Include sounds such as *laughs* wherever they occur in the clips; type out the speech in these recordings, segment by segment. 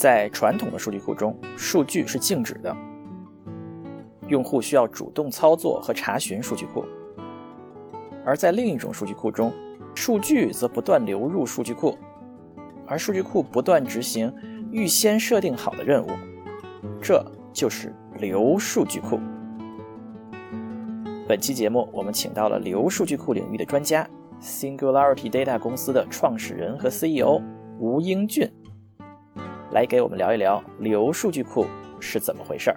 在传统的数据库中，数据是静止的，用户需要主动操作和查询数据库；而在另一种数据库中，数据则不断流入数据库，而数据库不断执行预先设定好的任务，这就是流数据库。本期节目，我们请到了流数据库领域的专家，Singularity Data 公司的创始人和 CEO 吴英俊，来给我们聊一聊流数据库是怎么回事儿。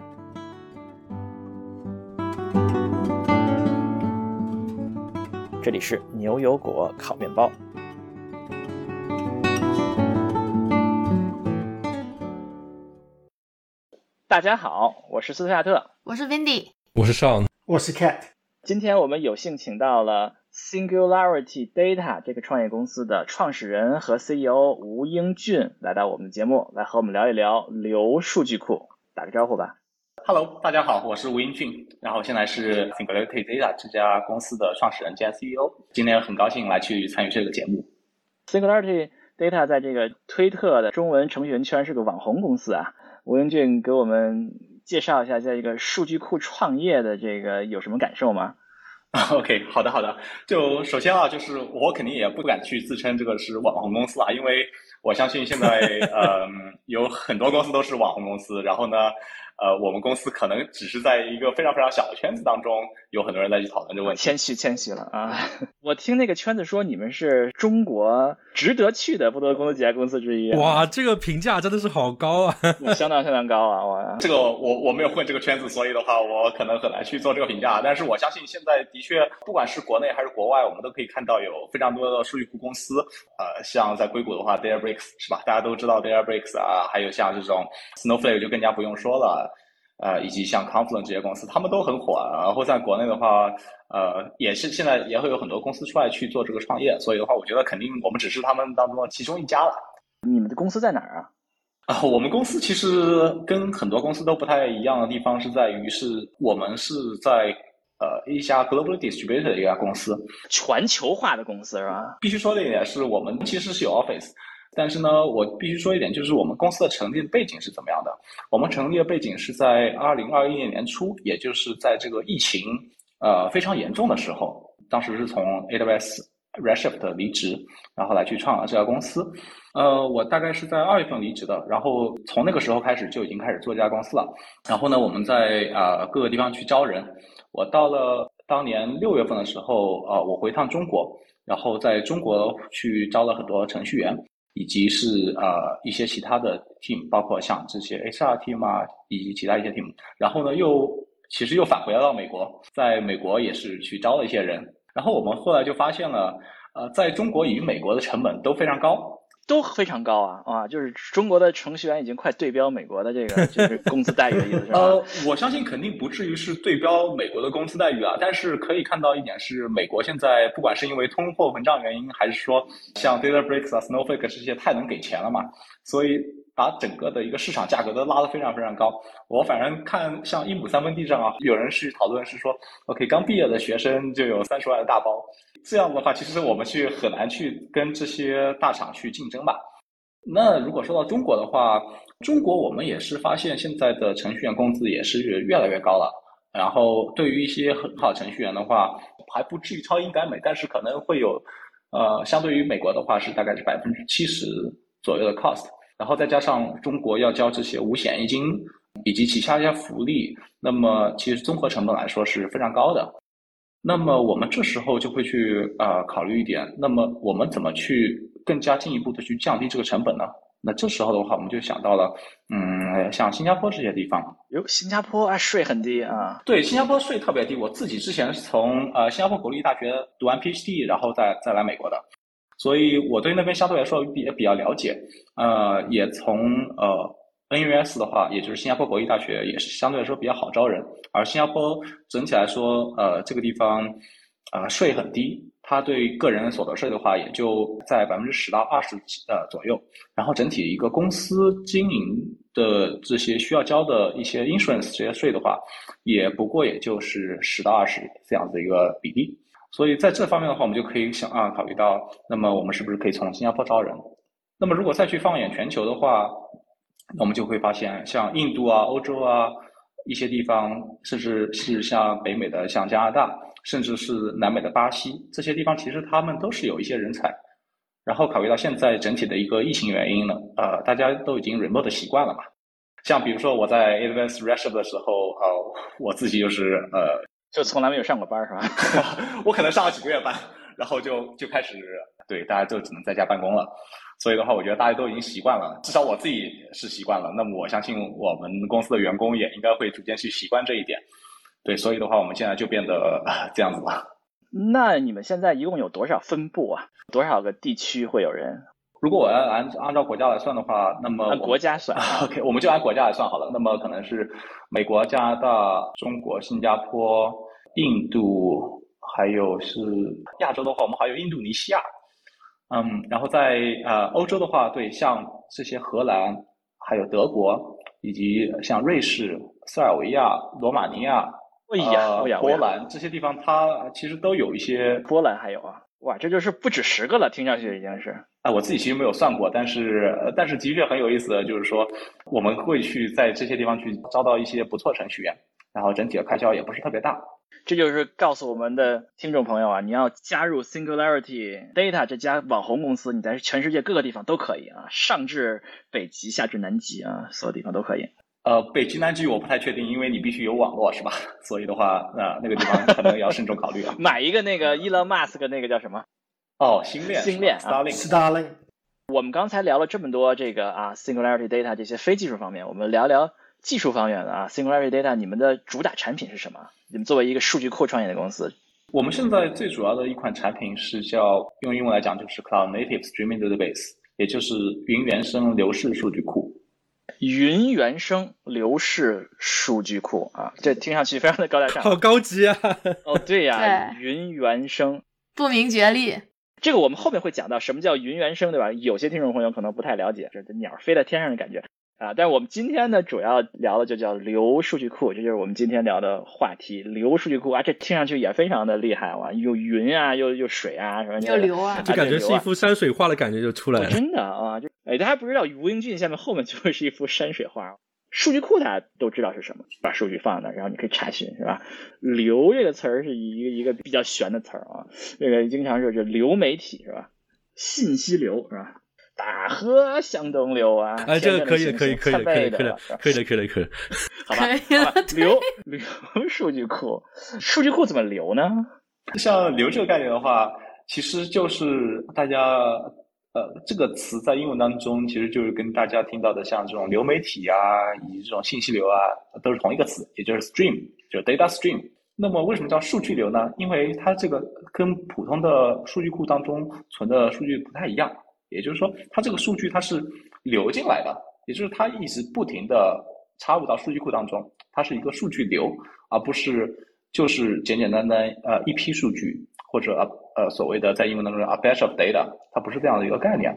这里是牛油果烤面包。大家好，我是斯图亚特，我是 Vindy，我是 Sean，我是 Cat。今天我们有幸请到了 Singularity Data 这个创业公司的创始人和 CEO 吴英俊来到我们的节目，来和我们聊一聊流数据库。打个招呼吧。Hello，大家好，我是吴英俊，然后现在是 Singularity Data 这家公司的创始人兼 CEO。今天很高兴来去参与这个节目。Singularity Data 在这个推特的中文程序员圈是个网红公司啊。吴英俊给我们介绍一下，在这个数据库创业的这个有什么感受吗？*laughs* OK，好的好的。就首先啊，就是我肯定也不敢去自称这个是网红公司啊，因为我相信现在呃 *laughs* 有很多公司都是网红公司，然后呢。呃，我们公司可能只是在一个非常非常小的圈子当中，有很多人在去讨论这个问题。谦虚谦虚了啊！*laughs* 我听那个圈子说你们是中国值得去的不多公司几家公司之一、啊。哇，这个评价真的是好高啊！*laughs* 相当相当高啊！哇，这个我我没有混这个圈子，所以的话我可能很难去做这个评价。但是我相信现在的确，不管是国内还是国外，我们都可以看到有非常多的数据库公司。呃，像在硅谷的话，DataBricks 是吧？大家都知道 DataBricks 啊，还有像这种 Snowflake 就更加不用说了。呃，以及像 Confluent 这些公司，他们都很火。然后在国内的话，呃，也是现在也会有很多公司出来去做这个创业。所以的话，我觉得肯定我们只是他们当中的其中一家了。你们的公司在哪儿啊？啊，我们公司其实跟很多公司都不太一样的地方是在于，是我们是在呃一家 globally distributed 的一家公司，全球化的公司是吧？必须说的一点是我们其实是有 office。但是呢，我必须说一点，就是我们公司的成立的背景是怎么样的？我们成立的背景是在二零二一年年初，也就是在这个疫情呃非常严重的时候，当时是从 AWS Redshift 离职，然后来去创了这家公司。呃，我大概是在二月份离职的，然后从那个时候开始就已经开始做这家公司了。然后呢，我们在啊、呃、各个地方去招人。我到了当年六月份的时候，呃，我回趟中国，然后在中国去招了很多程序员。以及是呃一些其他的 team，包括像这些 HR team 啊，以及其他一些 team。然后呢，又其实又返回到美国，在美国也是去招了一些人。然后我们后来就发现了，呃，在中国与美国的成本都非常高，都非常高啊啊！就是中国的程序员已经快对标美国的这个就是工资待遇的意思是吧？*laughs* 呃，我相信肯定不至于是对标美国的工资待遇啊，但是可以看到一点是，美国现在不管是因为通货膨胀原因，还是说像 DataBricks 啊、Snowflake 这些太能给钱了嘛，所以把整个的一个市场价格都拉得非常非常高。我反正看像一亩三分地上啊，有人去讨论是说，OK，刚毕业的学生就有三十万的大包，这样的话，其实我们去很难去跟这些大厂去竞争吧。那如果说到中国的话，中国我们也是发现现在的程序员工资也是越来越高了。然后对于一些很好程序员的话，还不至于超英赶美，但是可能会有，呃，相对于美国的话是大概是百分之七十左右的 cost。然后再加上中国要交这些五险一金以及其他一些福利，那么其实综合成本来说是非常高的。那么我们这时候就会去呃考虑一点，那么我们怎么去更加进一步的去降低这个成本呢？那这时候的话，我们就想到了，嗯，像新加坡这些地方。哟，新加坡啊，税很低啊。对，新加坡税特别低。我自己之前是从呃新加坡国立大学读完 PhD，然后再再来美国的，所以我对那边相对来说也比较了解。呃，也从呃 NUS 的话，也就是新加坡国立大学，也是相对来说比较好招人。而新加坡整体来说，呃，这个地方、呃、税很低。它对个人所得税的话，也就在百分之十到二十呃左右。然后整体一个公司经营的这些需要交的一些 insurance 这些税的话，也不过也就是十到二十这样的一个比例。所以在这方面的话，我们就可以想啊考虑到，那么我们是不是可以从新加坡招人？那么如果再去放眼全球的话，那我们就会发现，像印度啊、欧洲啊一些地方，甚至是像北美的像加拿大，甚至是南美的巴西这些地方，其实他们都是有一些人才。然后考虑到现在整体的一个疫情原因呢，呃，大家都已经 remote 习惯了嘛。像比如说我在 Advanced Research 的时候，呃，我自己就是呃，就从来没有上过班是吧？*laughs* 我可能上了几个月班，然后就就开始对大家就只能在家办公了。所以的话，我觉得大家都已经习惯了，至少我自己是习惯了。那么我相信我们公司的员工也应该会逐渐去习惯这一点。对，所以的话，我们现在就变得这样子吧。那你们现在一共有多少分部啊？多少个地区会有人？如果我要按按照国家来算的话，那么按国家算，OK，我们就按国家来算好了。那么可能是美国、加拿大、中国、新加坡、印度，还有是亚洲的话，我们还有印度尼西亚。嗯，然后在呃欧洲的话，对，像这些荷兰、还有德国，以及像瑞士、塞尔维亚、罗马尼亚、呃波兰这些地方，它其实都有一些。波兰还有啊，哇，这就是不止十个了，听上去已经是。啊，我自己其实没有算过，但是但是的确很有意思的就是说，我们会去在这些地方去招到一些不错程序员，然后整体的开销也不是特别大。这就是告诉我们的听众朋友啊，你要加入 Singularity Data 这家网红公司，你在全世界各个地方都可以啊，上至北极，下至南极啊，所有地方都可以。呃，北极、南极我不太确定，因为你必须有网络，是吧？*laughs* 所以的话，那那个地方可能要慎重考虑啊。*laughs* 买一个那个 Elon Musk 那个叫什么？哦，星链。星链啊，Starlink。我们刚才聊了这么多这个啊 Singularity Data 这些非技术方面，我们聊聊。技术方面的啊，Singularity Data，你们的主打产品是什么？你们作为一个数据库创业的公司，我们现在最主要的一款产品是叫用英文来讲就是 Cloud Native Streaming Database，也就是云原生流式数据库。云原生流式数据库啊，这听上去非常的高大上，*laughs* 好高级啊！哦，对呀，云原生，不明觉厉。这个我们后面会讲到什么叫云原生，对吧？有些听众朋友可能不太了解，这鸟飞在天上的感觉。啊，但是我们今天呢，主要聊的就叫流数据库，这就是我们今天聊的话题。流数据库啊，这听上去也非常的厉害哇，又云啊，又又水啊，什么又流啊，就感觉是一幅山水画的感觉就出来了。真的啊，就哎，大家不知道吴英俊下面后面就会是一幅山水画。数据库大家都知道是什么，把数据放在那，然后你可以查询，是吧？流这个词儿是一个一个比较玄的词儿啊，这个经常是就流媒体是吧？信息流是吧？大河向东流啊！哎，这个可以，可以，可以，可以，*laughs* 可以，可以的，可以的，可以的，可以。好吧，流流数据库，数据库怎么流呢？像流这个概念的话，其实就是大家呃这个词在英文当中，其实就是跟大家听到的像这种流媒体啊，以及这种信息流啊，都是同一个词，也就是 stream，就是 data stream。那么为什么叫数据流呢？因为它这个跟普通的数据库当中存的数据不太一样。也就是说，它这个数据它是流进来的，也就是它一直不停的插入到数据库当中，它是一个数据流，而不是就是简简单单呃一批数据或者呃所谓的在英文当中 a batch of data，它不是这样的一个概念。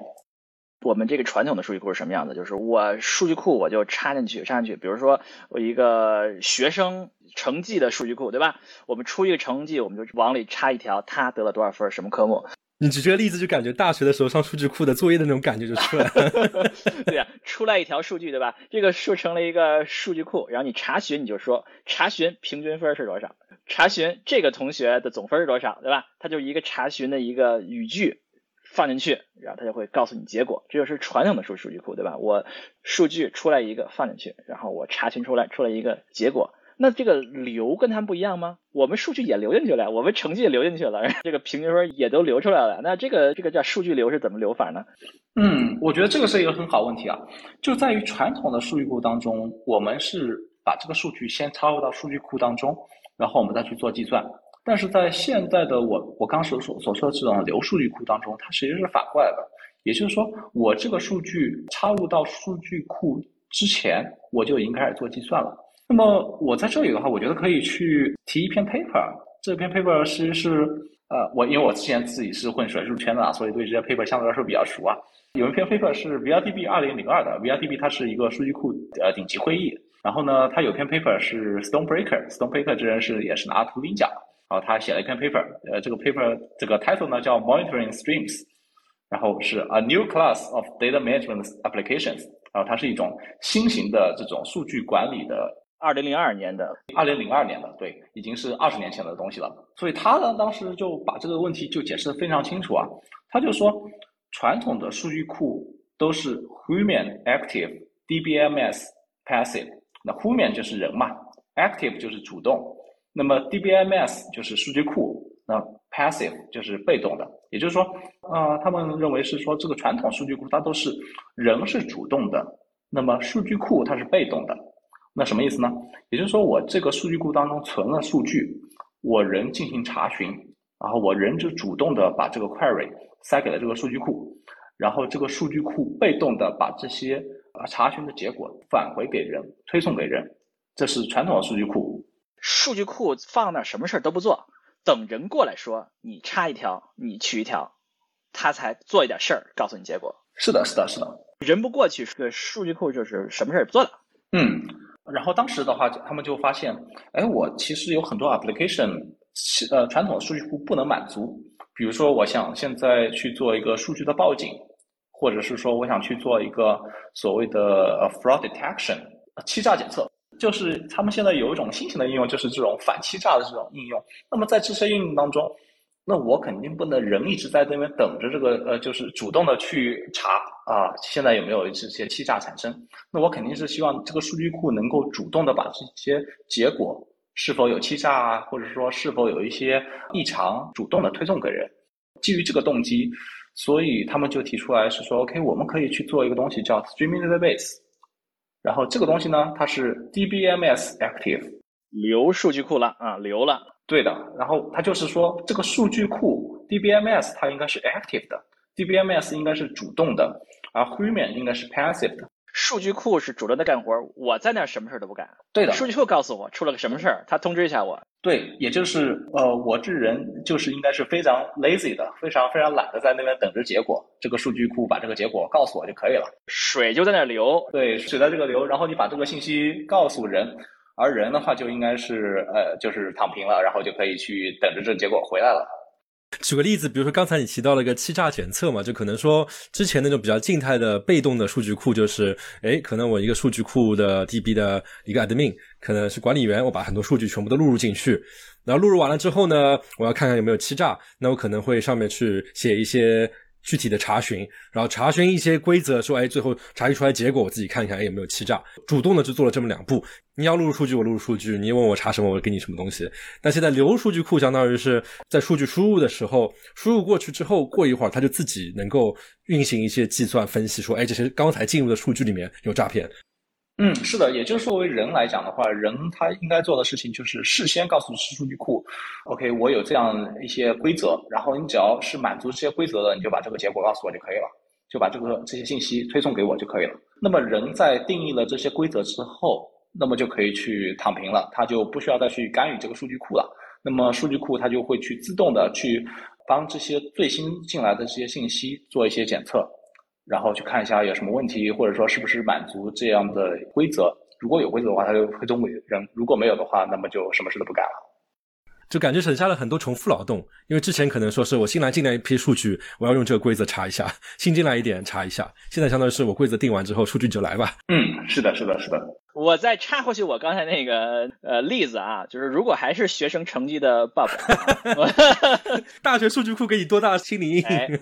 我们这个传统的数据库是什么样的？就是我数据库我就插进去，插进去，比如说我一个学生成绩的数据库，对吧？我们出一个成绩，我们就往里插一条，他得了多少分，什么科目。你举这个例子，就感觉大学的时候上数据库的作业的那种感觉就出来了。*laughs* 对呀，出来一条数据，对吧？这个设成了一个数据库，然后你查询，你就说查询平均分是多少，查询这个同学的总分是多少，对吧？它就一个查询的一个语句放进去，然后它就会告诉你结果。这就是传统的数数据库，对吧？我数据出来一个放进去，然后我查询出来出来一个结果。那这个流跟他们不一样吗？我们数据也流进去了，我们成绩也流进去了，这个平均分也都流出来了。那这个这个叫数据流是怎么流法呢？嗯，我觉得这个是一个很好问题啊，就在于传统的数据库当中，我们是把这个数据先插入到数据库当中，然后我们再去做计算。但是在现在的我我刚所所所说的这种流数据库当中，它其实是反过来的，也就是说，我这个数据插入到数据库之前，我就已经开始做计算了。那么我在这里的话，我觉得可以去提一篇 paper。这篇 paper 其实是呃，我因为我之前自己是混学术圈的，所以对这些 paper 相对来说比较熟啊。有一篇 paper 是 VRDB 二零零二的，VRDB 它是一个数据库呃顶级会议。然后呢，它有篇 paper 是 Stonebreaker，Stonebreaker 这人是也是拿图灵奖。然后他写了一篇 paper，呃，这个 paper 这个 title 呢叫 Monitoring Streams，然后是 A New Class of Data Management Applications。然后它是一种新型的这种数据管理的，二零零二年的，二零零二年的，对，已经是二十年前的东西了。所以他呢，当时就把这个问题就解释的非常清楚啊，他就说，传统的数据库都是 human active DBMS passive，那 human 就是人嘛，active 就是主动，那么 DBMS 就是数据库，那 passive 就是被动的，也就是说，呃，他们认为是说这个传统数据库它都是人是主动的，那么数据库它是被动的，那什么意思呢？也就是说我这个数据库当中存了数据，我人进行查询，然后我人就主动的把这个 query 塞给了这个数据库，然后这个数据库被动的把这些啊查询的结果返回给人，推送给人，这是传统的数据库。数据库放那什么事儿都不做。等人过来说，你插一条，你取一条，他才做一点事儿，告诉你结果。是的，是的，是的。人不过去，这个数据库就是什么事儿也不做的。嗯，然后当时的话，他们就发现，哎，我其实有很多 application，呃，传统数据库不能满足。比如说，我想现在去做一个数据的报警，或者是说我想去做一个所谓的 fraud detection，欺诈检测。就是他们现在有一种新型的应用，就是这种反欺诈的这种应用。那么在这些应用当中，那我肯定不能人一直在那边等着这个呃，就是主动的去查啊，现在有没有这些欺诈产生？那我肯定是希望这个数据库能够主动的把这些结果是否有欺诈啊，或者说是否有一些异常，主动的推送给人。基于这个动机，所以他们就提出来是说，OK，我们可以去做一个东西叫 Streaming Database。然后这个东西呢，它是 DBMS active，流数据库了啊，流了。对的。然后它就是说，这个数据库 DBMS 它应该是 active 的，DBMS 应该是主动的，而 human 应该是 passive 的。数据库是主动的干活，我在那什么事儿都不干。对的，数据库告诉我出了个什么事儿，他通知一下我。对，也就是呃，我这人就是应该是非常 lazy 的，非常非常懒的，在那边等着结果。这个数据库把这个结果告诉我就可以了。水就在那流，对，水在这个流，然后你把这个信息告诉人，而人的话就应该是呃，就是躺平了，然后就可以去等着这结果回来了。举个例子，比如说刚才你提到了一个欺诈检测嘛，就可能说之前那种比较静态的被动的数据库，就是哎，可能我一个数据库的 DB 的一个 admin，可能是管理员，我把很多数据全部都录入进去，然后录入完了之后呢，我要看看有没有欺诈，那我可能会上面去写一些。具体的查询，然后查询一些规则，说，哎，最后查询出来结果，我自己看一看，哎，有没有欺诈？主动的就做了这么两步。你要录入数据，我录入数据；你问我查什么，我给你什么东西。那现在流数据库相当于是在数据输入的时候，输入过去之后，过一会儿它就自己能够运行一些计算分析，说，哎，这些刚才进入的数据里面有诈骗。嗯，是的，也就是作为人来讲的话，人他应该做的事情就是事先告诉数据库，OK，我有这样一些规则，然后你只要是满足这些规则的，你就把这个结果告诉我就可以了，就把这个这些信息推送给我就可以了。那么人在定义了这些规则之后，那么就可以去躺平了，他就不需要再去干预这个数据库了。那么数据库它就会去自动的去帮这些最新进来的这些信息做一些检测。然后去看一下有什么问题，或者说是不是满足这样的规则。如果有规则的话，他就会中给人；如果没有的话，那么就什么事都不干了。就感觉省下了很多重复劳动，因为之前可能说是我新来进来一批数据，我要用这个规则查一下，新进来一点查一下。现在相当于是我规则定完之后，数据就来吧。嗯，是的，是的，是的。我再插回去我刚才那个呃例子啊，就是如果还是学生成绩的爸爸，*laughs* 大学数据库给你多大心理阴影？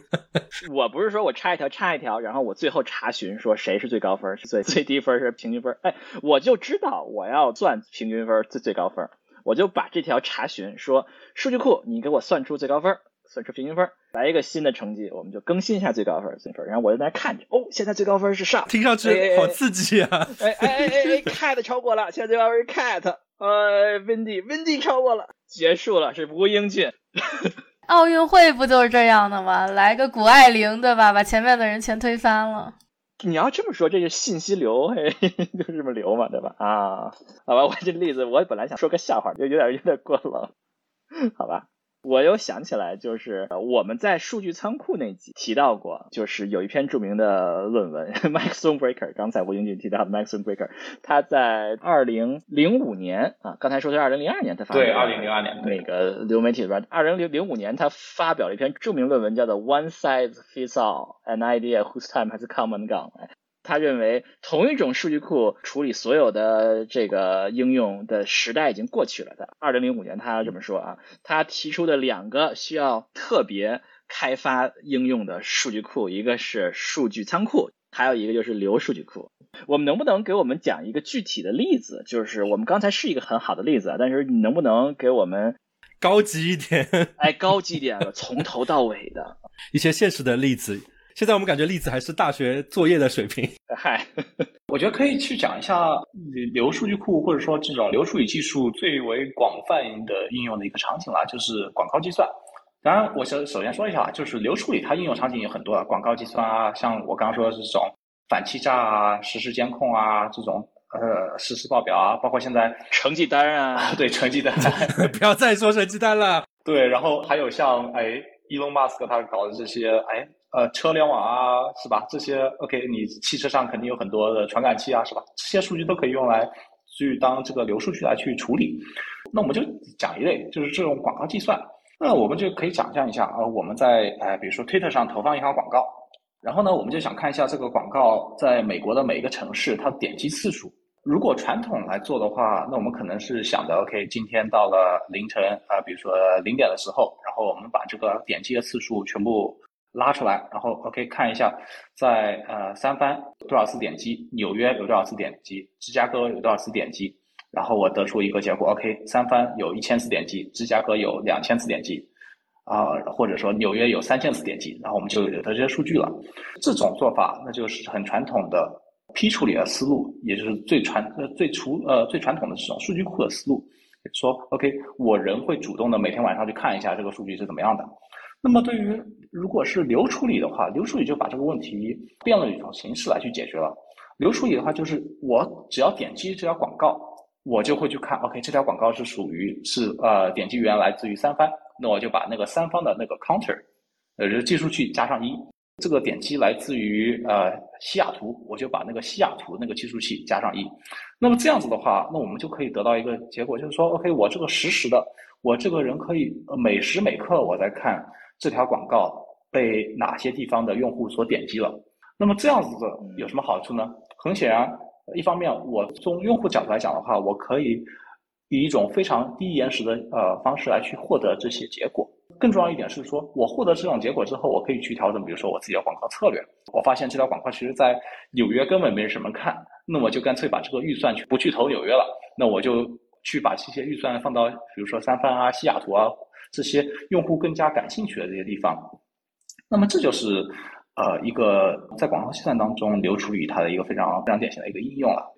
我不是说我插一条插一条，然后我最后查询说谁是最高分，最最低分是平均分。哎，我就知道我要算平均分最最高分。我就把这条查询说，数据库你给我算出最高分，算出平均分，来一个新的成绩，我们就更新一下最高分，最分。然后我就在那看着，哦，现在最高分是上，听上去好刺激啊！哎哎哎哎，cat 超过了，现在最高分是 cat，呃，windy，windy 超过了，结束了，是吴英俊。奥运会不就是这样的吗？来个谷爱凌，对吧？把前面的人全推翻了。你要这么说，这是信息流，嘿，*laughs* 就是这么流嘛，对吧？啊，好吧，我这例子，我本来想说个笑话，就有点有点过冷，*laughs* 好吧。我又想起来，就是我们在数据仓库那集提到过，就是有一篇著名的论文，Max Stonebreaker。*laughs* 刚才吴英俊提到 Max Stonebreaker，他在二零零五年啊，刚才说是二零零二年他发对二零零二年那个流媒体吧，二零零零五年他发表了一篇著名论文，叫做 One Size Fits All: An Idea Whose Time Has Come and Gone。他认为同一种数据库处理所有的这个应用的时代已经过去了。在二零零五年，他这么说啊，他提出的两个需要特别开发应用的数据库，一个是数据仓库，还有一个就是流数据库。我们能不能给我们讲一个具体的例子？就是我们刚才是一个很好的例子啊，但是你能不能给我们高级一点？哎，高级一点的，从头到尾的一些现实的例子。现在我们感觉例子还是大学作业的水平。*laughs* 嗨，我觉得可以去讲一下流数据库或者说这种流处理技术最为广泛的应用的一个场景啦，就是广告计算。当然，我首首先说一下啊，就是流处理它应用场景有很多啊，广告计算啊，像我刚刚说的这种反欺诈啊、实时监控啊这种呃实时报表啊，包括现在成绩单啊，对成绩单，*laughs* 不要再说成绩单了。对，然后还有像哎，Elon Musk 他搞的这些哎。呃，车联网啊，是吧？这些 OK，你汽车上肯定有很多的传感器啊，是吧？这些数据都可以用来去当这个流数据来去处理。那我们就讲一类，就是这种广告计算。那我们就可以想象一下啊，我们在呃，比如说 Twitter 上投放一条广告，然后呢，我们就想看一下这个广告在美国的每一个城市它点击次数。如果传统来做的话，那我们可能是想着 OK，今天到了凌晨啊，比如说零点的时候，然后我们把这个点击的次数全部。拉出来，然后 OK 看一下，在呃三番多少次点击，纽约有多少次点击，芝加哥有多少次点击，然后我得出一个结果，OK 三番有一千次点击，芝加哥有两千次点击，啊或者说纽约有三千次点击，然后我们就有这些数据了。这种做法那就是很传统的批处理的思路，也就是最传呃最初呃最传统的这种数据库的思路。说 OK 我人会主动的每天晚上去看一下这个数据是怎么样的。那么对于如果是流处理的话，流处理就把这个问题变了一种形式来去解决了。流处理的话，就是我只要点击这条广告，我就会去看，OK，这条广告是属于是呃点击源来自于三方，那我就把那个三方的那个 counter，呃就是计数器加上一。这个点击来自于呃西雅图，我就把那个西雅图那个计数器加上一。那么这样子的话，那我们就可以得到一个结果，就是说，OK，我这个实时的，我这个人可以每时每刻我在看。这条广告被哪些地方的用户所点击了？那么这样子的有什么好处呢？很显然，一方面我从用户角度来讲的话，我可以以一种非常低延时的呃方式来去获得这些结果。更重要一点是说，我获得这种结果之后，我可以去调整，比如说我自己的广告策略。我发现这条广告其实在纽约根本没什么看，那我就干脆把这个预算去不去投纽约了，那我就去把这些预算放到比如说三藩啊、西雅图啊。这些用户更加感兴趣的这些地方，那么这就是呃一个在广告计算当中流处理它的一个非常非常典型的一个应用了。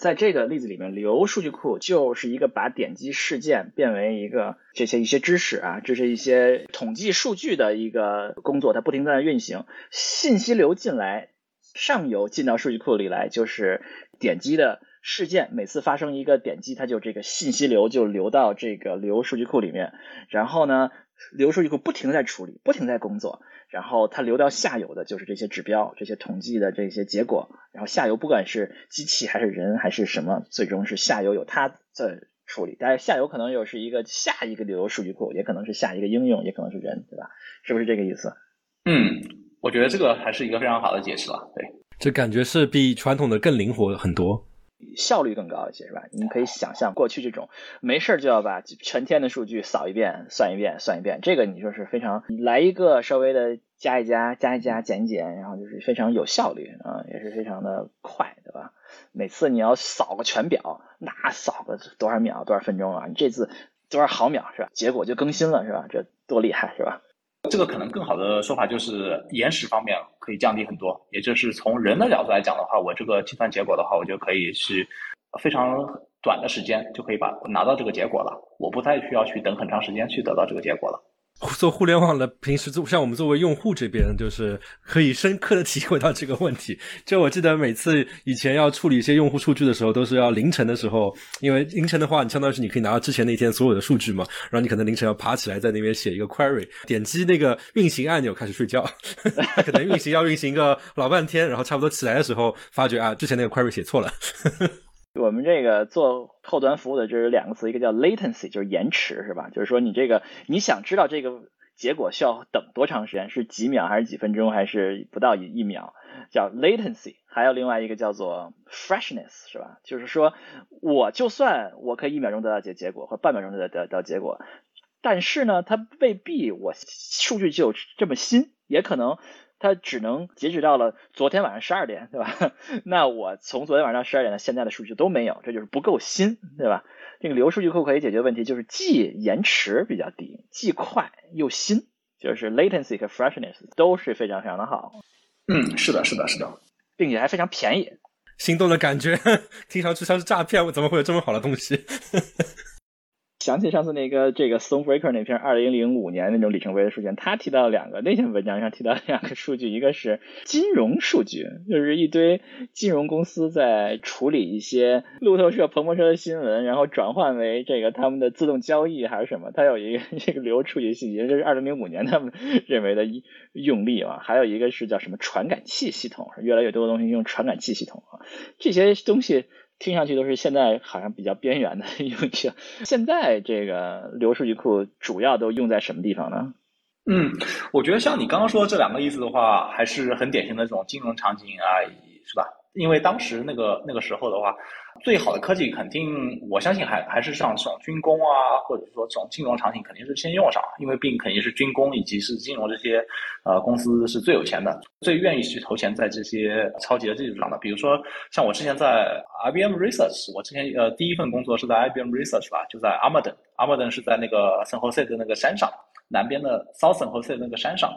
在这个例子里面，流数据库就是一个把点击事件变为一个这些一些知识啊，这是一些统计数据的一个工作，它不停在运行，信息流进来，上游进到数据库里来，就是点击的。事件每次发生一个点击，它就这个信息流就流到这个流数据库里面，然后呢，流数据库不停在处理，不停在工作，然后它流到下游的就是这些指标、这些统计的这些结果，然后下游不管是机器还是人还是什么，最终是下游有它在处理，但是下游可能又是一个下一个流数据库，也可能是下一个应用，也可能是人，对吧？是不是这个意思？嗯，我觉得这个还是一个非常好的解释了，对，这感觉是比传统的更灵活很多。效率更高一些是吧？你可以想象过去这种没事就要把全天的数据扫一遍、算一遍、算一遍，这个你说是非常来一个稍微的加一加、加一加、减一减，然后就是非常有效率啊，也是非常的快，对吧？每次你要扫个全表，那扫个多少秒、多少分钟啊？你这次多少毫秒是吧？结果就更新了是吧？这多厉害是吧？这个可能更好的说法就是延时方面可以降低很多，也就是从人的角度来讲的话，我这个计算结果的话，我就可以是非常短的时间就可以把拿到这个结果了，我不再需要去等很长时间去得到这个结果了。*laughs* 做互联网的，平时做像我们作为用户这边，就是可以深刻的 *laughs* 体会到这个问题。就我记得每次以前要处理一些用户数据的时候，都是要凌晨的时候，因为凌晨的话，你相当于是你可以拿到之前那天所有的数据嘛，然后你可能凌晨要爬起来在那边写一个 query，点击那个运行按钮开始睡觉，*laughs* 可能运行要运行个老半天，然后差不多起来的时候，发觉啊，之前那个 query 写错了。我们这个做后端服务的，就是两个词，一个叫 latency，就是延迟，是吧？就是说你这个你想知道这个结果需要等多长时间，是几秒还是几分钟，还是不到一一秒？叫 latency，还有另外一个叫做 freshness，是吧？就是说，我就算我可以一秒钟得到结结果，或半秒钟得得到结果，但是呢，它未必我数据就这么新，也可能它只能截止到了昨天晚上十二点，对吧？*laughs* 那我从昨天晚上十二点到现在的数据都没有，这就是不够新，对吧？这个流数据库可以解决问题，就是既延迟比较低，既快又新，就是 latency 和 freshness 都是非常非常的好。嗯，是的，是的，是的，并且还非常便宜。心动的感觉，*laughs* 听上去像是诈骗，我怎么会有这么好的东西？*laughs* 想起上次那个这个 Stonebreaker 那篇二零零五年那种里程碑的数据，他提到两个那篇文章上提到两个数据，一个是金融数据，就是一堆金融公司在处理一些路透社、彭博社的新闻，然后转换为这个他们的自动交易还是什么，它有一个这个流数据信息，这是二零零五年他们认为的用力啊。还有一个是叫什么传感器系统，越来越多的东西用传感器系统啊，这些东西。听上去都是现在好像比较边缘的用。现在这个流数据库主要都用在什么地方呢？嗯，我觉得像你刚刚说的这两个意思的话，还是很典型的这种金融场景啊，是吧？因为当时那个那个时候的话，最好的科技肯定，我相信还还是像这种军工啊，或者说这种金融场景肯定是先用上，因为并肯定是军工以及是金融这些呃公司是最有钱的，最愿意去投钱在这些超级的技术上的。比如说像我之前在 IBM Research，我之前呃第一份工作是在 IBM Research 吧，就在阿莫登，阿莫登是在那个 San Jose 的那个山上，南边的 South 圣何塞那个山上。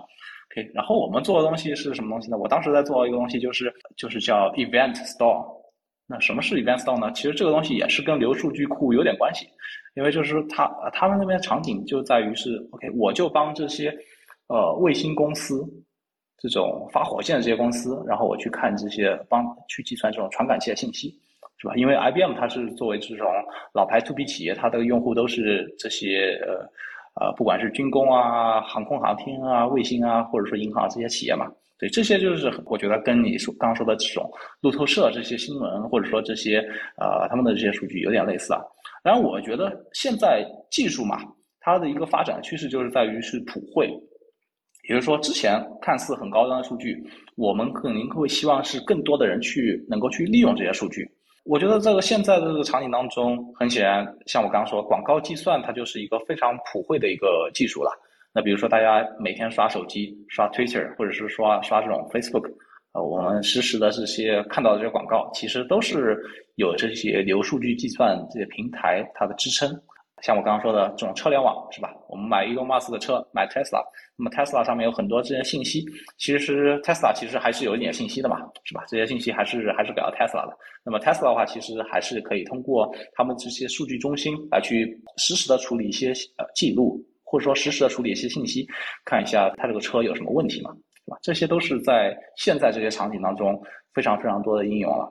OK，然后我们做的东西是什么东西呢？我当时在做一个东西，就是就是叫 Event Store。那什么是 Event Store 呢？其实这个东西也是跟流数据库有点关系，因为就是他他们那边场景就在于是 OK，我就帮这些呃卫星公司这种发火箭的这些公司，然后我去看这些帮去计算这种传感器的信息，是吧？因为 IBM 它是作为这种老牌 To B 企业，它的用户都是这些呃。呃，不管是军工啊、航空航天啊、卫星啊，或者说银行这些企业嘛，对这些就是我觉得跟你说刚刚说的这种路透社这些新闻，或者说这些呃他们的这些数据有点类似啊。然后我觉得现在技术嘛，它的一个发展趋势就是在于是普惠，也就是说之前看似很高端的数据，我们肯定会希望是更多的人去能够去利用这些数据。我觉得这个现在的这个场景当中，很显然，像我刚刚说，广告计算它就是一个非常普惠的一个技术了。那比如说，大家每天刷手机、刷 Twitter，或者是刷刷这种 Facebook，呃，我们实时的这些看到的这些广告，其实都是有这些流数据计算这些平台它的支撑。像我刚刚说的这种车联网是吧？我们买 Elon Musk 的车，买 Tesla，那么 Tesla 上面有很多这些信息，其实 Tesla 其实还是有一点信息的嘛，是吧？这些信息还是还是给了 Tesla 的。那么 Tesla 的话，其实还是可以通过他们这些数据中心来去实时的处理一些呃记录，或者说实时的处理一些信息，看一下它这个车有什么问题嘛，是吧？这些都是在现在这些场景当中非常非常多的应用了。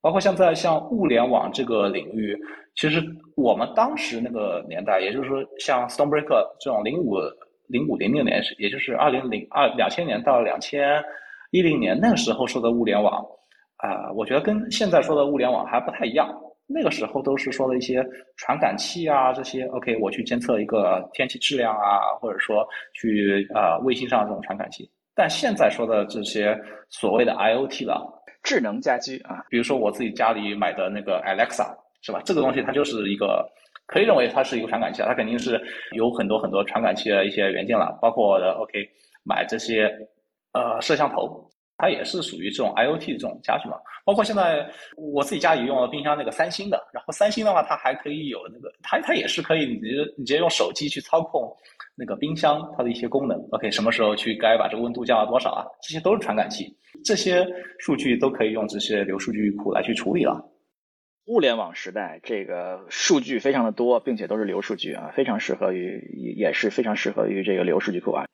包括像在像物联网这个领域，其实我们当时那个年代，也就是说像 Stonebreaker 这种零五零五零六年，也就是二零零二两千年到两千一零年那个时候说的物联网，啊，我觉得跟现在说的物联网还不太一样。那个时候都是说的一些传感器啊，这些 OK，我去监测一个天气质量啊，或者说去啊卫星上这种传感器。但现在说的这些所谓的 IOT 了。智能家居啊，比如说我自己家里买的那个 Alexa，是吧？这个东西它就是一个可以认为它是一个传感器，它肯定是有很多很多传感器的一些元件了。包括我的 OK 买这些呃摄像头，它也是属于这种 IOT 这种家具嘛。包括现在我自己家里用了冰箱，那个三星的，然后三星的话，它还可以有那个，它它也是可以，你直接你直接用手机去操控那个冰箱它的一些功能。OK，什么时候去该把这个温度降到多少啊？这些都是传感器。这些数据都可以用这些流数据库来去处理了。物联网时代，这个数据非常的多，并且都是流数据啊，非常适合于，也是非常适合于这个流数据库啊。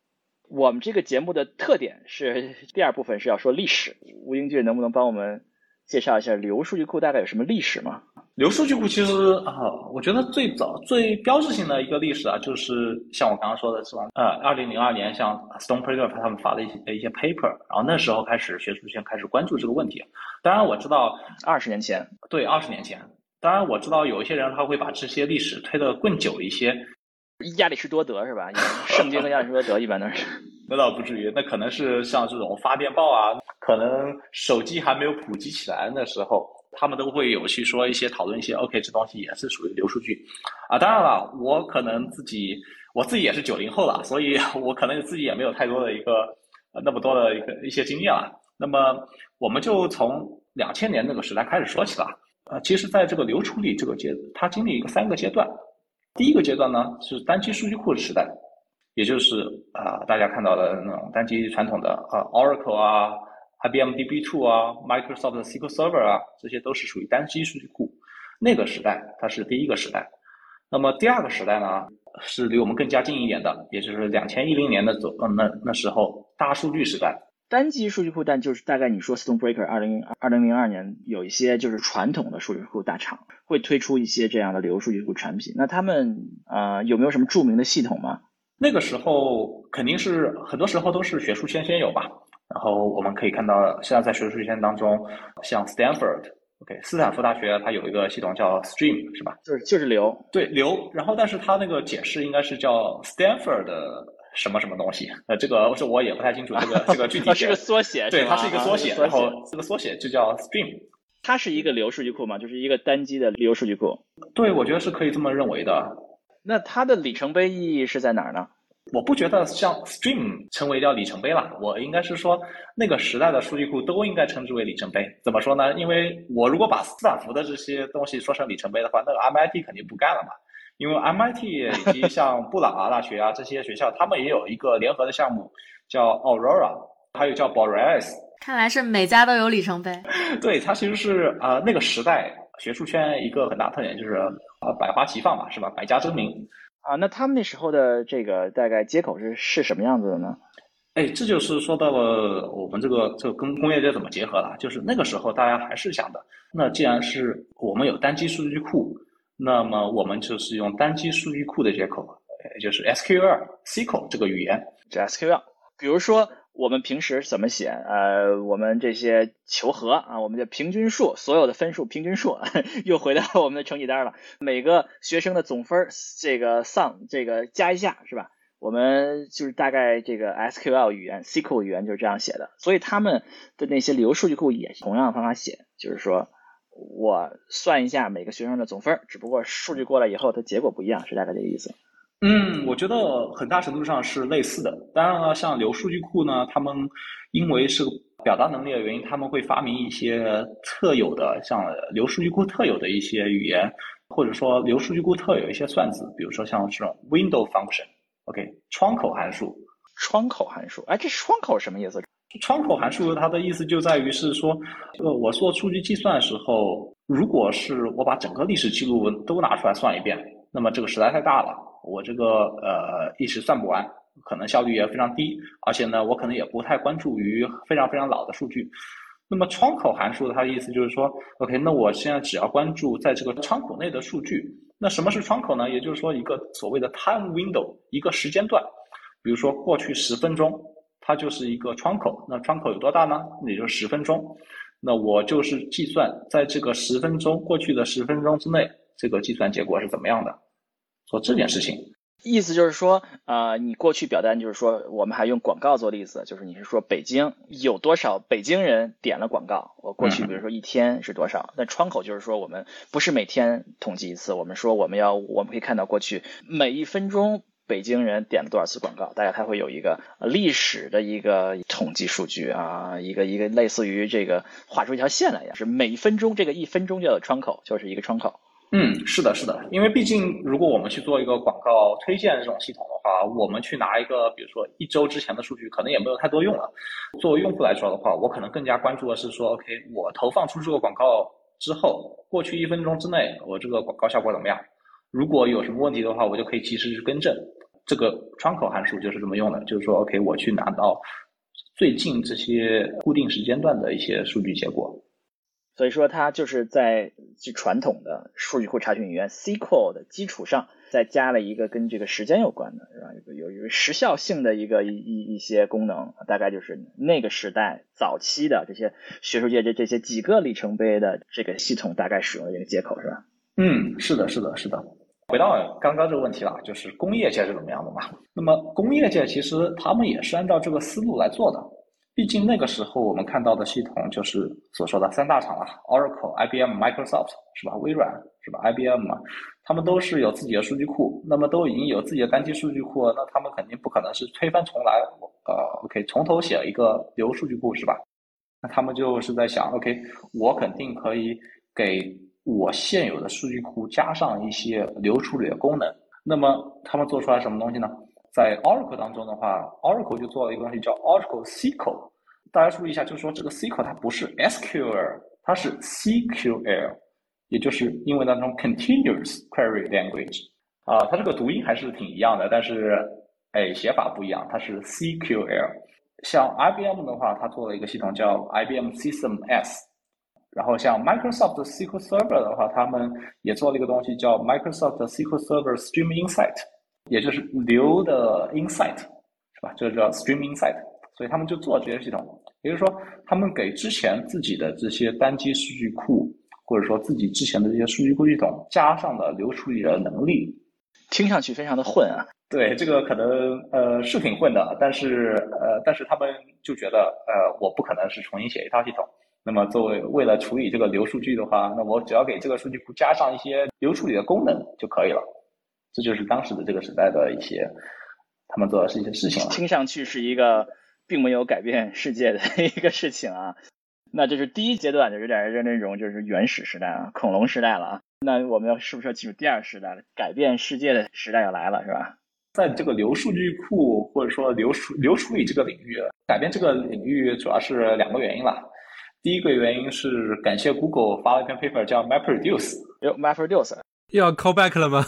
我们这个节目的特点是第二部分是要说历史，吴英俊能不能帮我们介绍一下流数据库大概有什么历史吗？流数据库其实啊，我觉得最早最标志性的一个历史啊，就是像我刚刚说的是吧？呃，二零零二年，像 Stonebreaker 他们发的一些一些 paper，然后那时候开始学术圈开始关注这个问题。当然我知道，二十年前，对，二十年前。当然我知道有一些人他会把这些历史推得更久一些。亚里士多德是吧？圣经和亚里士多德一般都是。*laughs* 那倒不至于，那可能是像这种发电报啊，可能手机还没有普及起来的时候，他们都会有去说一些讨论一些 OK，这东西也是属于流数据啊。当然了，我可能自己我自己也是九零后了，所以 *laughs* 我可能自己也没有太多的一个那么多的一个一些经验了。那么我们就从两千年那个时代开始说起了。呃，其实在这个流处理这个阶，它经历一个三个阶段。第一个阶段呢是单机数据库的时代，也就是啊大家看到的那种单机传统的啊 Oracle 啊、IBM DB2 啊、Microsoft SQL Server 啊，这些都是属于单机数据库。那个时代它是第一个时代。那么第二个时代呢是离我们更加近一点的，也就是两千一零年的左那那时候大数据时代。单机数据库，但就是大概你说 Stonebreaker 二零二零零二年有一些就是传统的数据库大厂会推出一些这样的流数据库产品，那他们啊有没有什么著名的系统吗？那个时候肯定是很多时候都是学术圈先有吧。然后我们可以看到，现在在学术圈当中，像 Stanford，OK，斯坦福大学它有一个系统叫 Stream，是吧？就是就是流，对流。然后但是它那个解释应该是叫 Stanford 的。什么什么东西？呃，这个是我也不太清楚，这个 *laughs* 这个具体是个缩写，对，它是一个缩写，然后这个缩写就叫 Stream，它是一个流数据库嘛，就是一个单机的流数据库。对，我觉得是可以这么认为的。那它的里程碑意义是在哪儿呢？我不觉得像 Stream 称为叫里程碑了，我应该是说那个时代的数据库都应该称之为里程碑。怎么说呢？因为我如果把斯坦福的这些东西说成里程碑的话，那个 MIT 肯定不干了嘛。因为 MIT 以及像布朗啊 *laughs* 大学啊这些学校，他们也有一个联合的项目，叫 Aurora，还有叫 Borealis。看来是每家都有里程碑。*laughs* 对，它其实是啊那个时代学术圈一个很大特点，就是啊百花齐放嘛，是吧？百家争鸣啊。那他们那时候的这个大概接口是是什么样子的呢？哎，这就是说到了我们这个这个跟工业界怎么结合了。就是那个时候大家还是想的，那既然是我们有单机数据库。那么我们就是用单机数据库的接口，也就是 SQL、SQL 这个语言。就 SQL，比如说我们平时怎么写？呃，我们这些求和啊，我们的平均数，所有的分数平均数，*laughs* 又回到我们的成绩单了。每个学生的总分，这个 sum，这个加一下是吧？我们就是大概这个 SQL 语言、SQL 语言就是这样写的。所以他们的那些流数据库也同样的方法写，就是说。我算一下每个学生的总分，只不过数据过来以后，它结果不一样，是大概这个意思。嗯，我觉得很大程度上是类似的。当然了，像流数据库呢，他们因为是表达能力的原因，他们会发明一些特有的，像流数据库特有的一些语言，或者说流数据库特有一些算子，比如说像这种 window function，OK，窗口函数。窗口函数，哎，这窗口什么意思？窗口函数它的意思就在于是说，呃，我做数据计算的时候，如果是我把整个历史记录都拿出来算一遍，那么这个实在太大了，我这个呃一时算不完，可能效率也非常低，而且呢，我可能也不太关注于非常非常老的数据。那么窗口函数它的意思就是说，OK，那我现在只要关注在这个窗口内的数据。那什么是窗口呢？也就是说一个所谓的 time window，一个时间段，比如说过去十分钟。它就是一个窗口，那窗口有多大呢？也就十分钟。那我就是计算在这个十分钟过去的十分钟之内，这个计算结果是怎么样的？做这件事情，意思就是说，呃，你过去表单就是说，我们还用广告做例子，就是你是说北京有多少北京人点了广告？我过去比如说一天是多少？那窗口就是说，我们不是每天统计一次，我们说我们要我们可以看到过去每一分钟。北京人点了多少次广告？大概它会有一个历史的一个统计数据啊，一个一个类似于这个画出一条线来呀，是每一分钟这个一分钟就有窗口，就是一个窗口。嗯，是的，是的，因为毕竟如果我们去做一个广告推荐这种系统的话，我们去拿一个比如说一周之前的数据，可能也没有太多用了。作为用户来说的话，我可能更加关注的是说，OK，我投放出这个广告之后，过去一分钟之内，我这个广告效果怎么样？如果有什么问题的话，我就可以及时去更正。这个窗口函数就是这么用的，就是说，OK，我去拿到最近这些固定时间段的一些数据结果。所以说，它就是在最传统的数据库查询语言 SQL 的基础上，再加了一个跟这个时间有关的，是吧？有有一个时效性的一个一一一些功能，大概就是那个时代早期的这些学术界这这些几个里程碑的这个系统大概使用的这个接口，是吧？嗯，是的，是的，是的。回到刚刚这个问题了，就是工业界是怎么样的嘛？那么工业界其实他们也是按照这个思路来做的。毕竟那个时候我们看到的系统就是所说的三大厂了，Oracle、IBM、Microsoft 是吧？微软是吧？IBM 嘛，他们都是有自己的数据库，那么都已经有自己的单机数据库了，那他们肯定不可能是推翻重来，呃，OK，从头写一个流数据库是吧？那他们就是在想，OK，我肯定可以给我现有的数据库加上一些流处理的功能。那么他们做出来什么东西呢？在 Oracle 当中的话，Oracle 就做了一个东西叫 Oracle SQL。大家注意一下，就是说这个 SQL 它不是 SQL，它是 CQL，也就是英文当中 Continuous Query Language。啊，它这个读音还是挺一样的，但是哎写法不一样，它是 CQL。像 IBM 的话，它做了一个系统叫 IBM System S。然后像 Microsoft SQL Server 的话，他们也做了一个东西叫 Microsoft SQL Server Stream Insight。也就是流的 insight 是吧？这个叫 stream insight，所以他们就做这些系统。也就是说，他们给之前自己的这些单机数据库，或者说自己之前的这些数据库系统，加上了流处理的能力。听上去非常的混啊。对，这个可能呃是挺混的，但是呃，但是他们就觉得呃，我不可能是重新写一套系统。那么作为为了处理这个流数据的话，那我只要给这个数据库加上一些流处理的功能就可以了。这就是当时的这个时代的一些，他们做的是一些事情了。听上去是一个并没有改变世界的一个事情啊。那这是第一阶段，就有点是那种就是原始时代啊，恐龙时代了啊。那我们要是不是要进入第二时代了？改变世界的时代要来了，是吧？在这个流数据库或者说流处流处理这个领域，改变这个领域主要是两个原因了。第一个原因是感谢 Google 发了一篇 paper 叫 MapReduce。哟，MapReduce 又要 call back 了吗？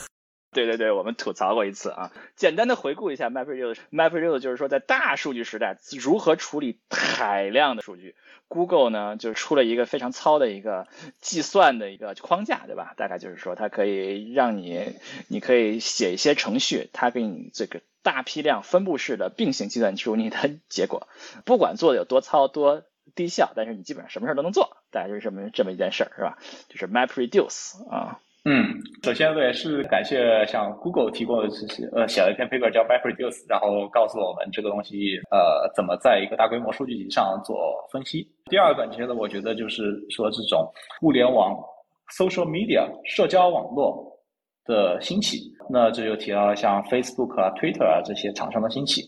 对对对，我们吐槽过一次啊。简单的回顾一下，MapReduce，MapReduce 就是说在大数据时代如何处理海量的数据。Google 呢就出了一个非常糙的一个计算的一个框架，对吧？大概就是说它可以让你，你可以写一些程序，它给你这个大批量分布式的并行计算出你的结果。不管做的有多糙多低效，但是你基本上什么事都能做。大概就是这么这么一件事儿，是吧？就是 MapReduce 啊。嗯，首先也是感谢像 Google 提供的这些，呃，写了一篇 paper 叫 MapReduce，然后告诉我们这个东西，呃，怎么在一个大规模数据集上做分析。第二个，其实我觉得就是说这种物联网 social media 社交网络的兴起，那这就提到了像 Facebook 啊、Twitter 啊这些厂商的兴起。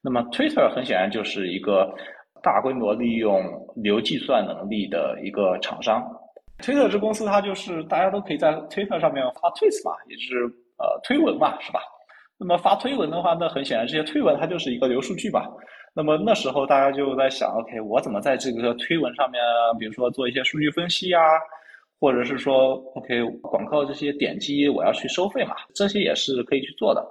那么 Twitter 很显然就是一个大规模利用流计算能力的一个厂商。Twitter 这公司，它就是大家都可以在 Twitter 上面发 tweets 嘛，也就是呃推文嘛，是吧？那么发推文的话，那很显然这些推文它就是一个流数据吧。那么那时候大家就在想，OK，我怎么在这个推文上面，比如说做一些数据分析啊，或者是说，OK，广告这些点击我要去收费嘛，这些也是可以去做的。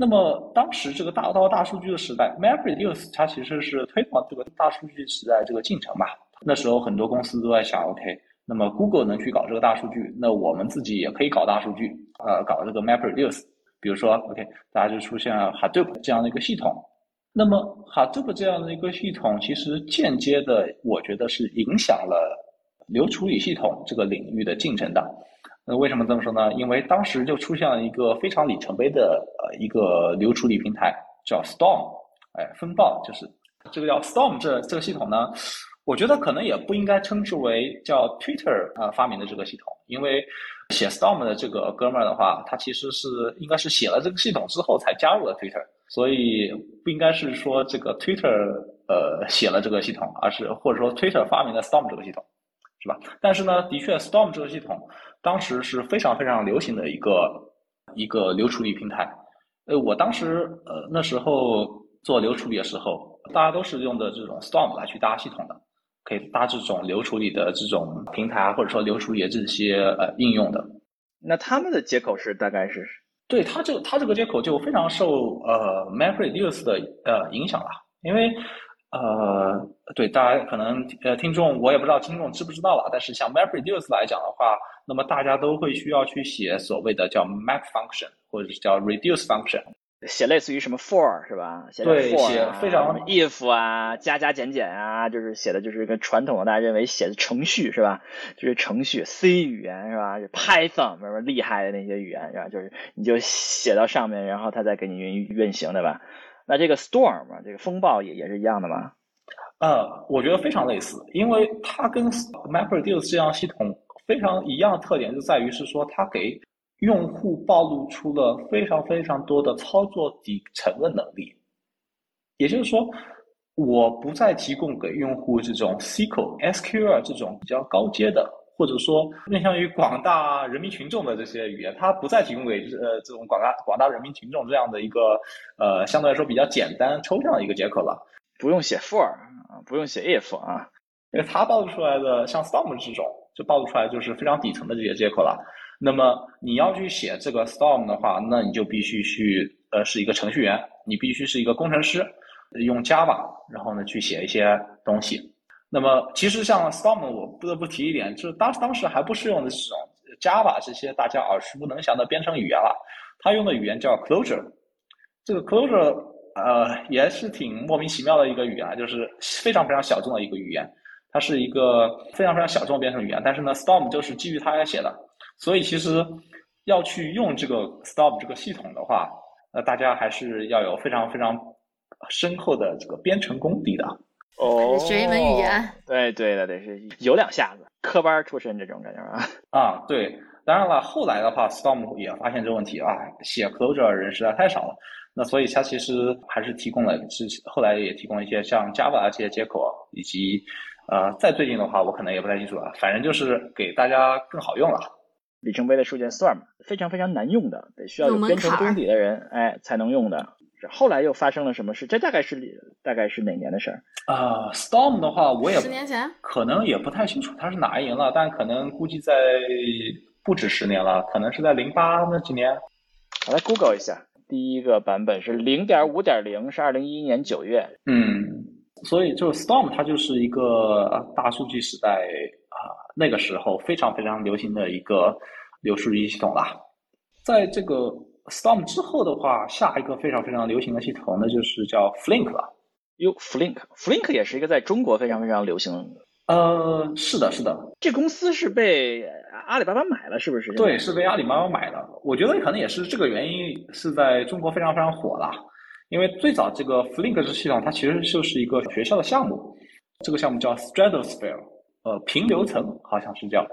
那么当时这个大到大数据的时代，MapReduce 它其实是推广这个大数据时代这个进程嘛。那时候很多公司都在想，OK。那么 Google 能去搞这个大数据，那我们自己也可以搞大数据，呃，搞这个 MapReduce。比如说，OK，大家就出现了 Hadoop 这样的一个系统。那么 Hadoop 这样的一个系统，其实间接的，我觉得是影响了流处理系统这个领域的进程的。那为什么这么说呢？因为当时就出现了一个非常里程碑的呃一个流处理平台，叫 Storm，哎，风暴就是这个叫 Storm 这这个系统呢。我觉得可能也不应该称之为叫 Twitter 啊发明的这个系统，因为写 Storm 的这个哥们儿的话，他其实是应该是写了这个系统之后才加入了 Twitter，所以不应该是说这个 Twitter 呃写了这个系统，而是或者说 Twitter 发明了 Storm 这个系统，是吧？但是呢，的确 Storm 这个系统当时是非常非常流行的一个一个流处理平台。呃，我当时呃那时候做流处理的时候，大家都是用的这种 Storm 来去搭系统的。可以搭这种流处理的这种平台，或者说流处理的这些呃应用的。那他们的接口是大概是？对，它这它这个接口就非常受呃 MapReduce 的呃影响了，因为呃对大家可能呃听众我也不知道听众知不知道了，但是像 MapReduce 来讲的话，那么大家都会需要去写所谓的叫 Map function 或者是叫 Reduce function。写类似于什么 for 是吧？对，写非常 if 啊，加加减减啊，就是写的就是一个传统的大家认为写的程序是吧？就是程序 C 语言是吧？Python 什么厉害的那些语言是吧？就是你就写到上面，然后它再给你运运行对吧？那这个 storm 这个风暴也也是一样的吗？呃，我觉得非常类似，因为它跟 MapReduce 这样系统非常一样的特点就在于是说，它给用户暴露出了非常非常多的操作底层的能力。也就是说，我不再提供给用户这种 SQL、SQL 这种比较高阶的，或者说面向于广大人民群众的这些语言，它不再提供给呃这种广大广大人民群众这样的一个呃相对来说比较简单抽象的一个接口了。不用写 for 啊，不用写 if 啊，因为它暴露出来的像 Storm 这种，就暴露出来就是非常底层的这些接口了。那么你要去写这个 Storm 的话，那你就必须去呃是一个程序员，你必须是一个工程师。用 Java，然后呢去写一些东西。那么其实像 Storm，我不得不提一点，就是当当时还不适用的这种 Java 这些大家耳熟能详的编程语言了。它用的语言叫 Clojure，这个 Clojure 呃也是挺莫名其妙的一个语言，就是非常非常小众的一个语言。它是一个非常非常小众的编程语言，但是呢，Storm 就是基于它来写的。所以其实要去用这个 Storm 这个系统的话，呃，大家还是要有非常非常。深厚的这个编程功底的哦，学一门语言，对对的，得是有两下子，科班出身这种感觉啊。啊，对，当然了，后来的话，Storm 也发现这个问题啊，写 Clojure 人实在太少了，那所以它其实还是提供了，是后来也提供了一些像 Java 这些接口，以及呃，再最近的话，我可能也不太清楚了，反正就是给大家更好用了。里程碑的数件 Storm 非常非常难用的，得需要有编程功底的人哎才能用的。后来又发生了什么事？这大概是大概是哪年的事儿？啊，Storm 的话，我也十年前，可能也不太清楚它是哪一年了，但可能估计在不止十年了，可能是在零八那几年。我来 Google 一下，第一个版本是零点五点零，是二零一一年九月。嗯，所以就 Storm 它就是一个大数据时代啊，那个时候非常非常流行的一个流数据系统啦，在这个。Storm 之后的话，下一个非常非常流行的系统，那就是叫 Flink 了。哟，Flink，Flink 也是一个在中国非常非常流行。呃，是的，是的。这公司是被阿里巴巴买了，是不是？对，是被阿里巴巴买的。我觉得可能也是这个原因，是在中国非常非常火了。因为最早这个 Flink 这系统，它其实就是一个学校的项目。这个项目叫 Stratosphere，呃，平流层好像是叫。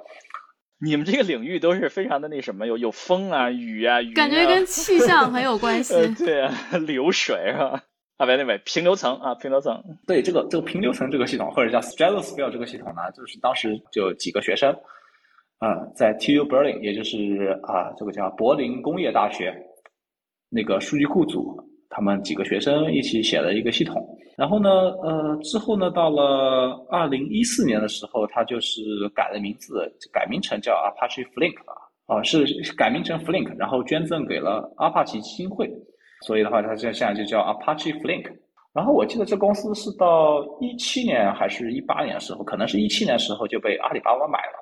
你们这个领域都是非常的那什么，有有风啊、雨啊、雨，感觉跟气象很有关系。*laughs* 对啊，*laughs* 流水是吧？啊，别那位平流层啊，平流层。对，这个这个平流层这个系统，或者叫 Stratosphere 这个系统呢，就是当时就几个学生，啊，在 TU Berlin，也就是啊这个叫柏林工业大学那个数据库组，他们几个学生一起写了一个系统。然后呢，呃，之后呢，到了二零一四年的时候，他就是改了名字，改名成叫 Apache Flink 了，啊，是改名成 Flink，然后捐赠给了阿帕奇基金会，所以的话，它现现在就叫 Apache Flink。然后我记得这公司是到一七年还是一八年的时候，可能是一七年时候就被阿里巴巴买了，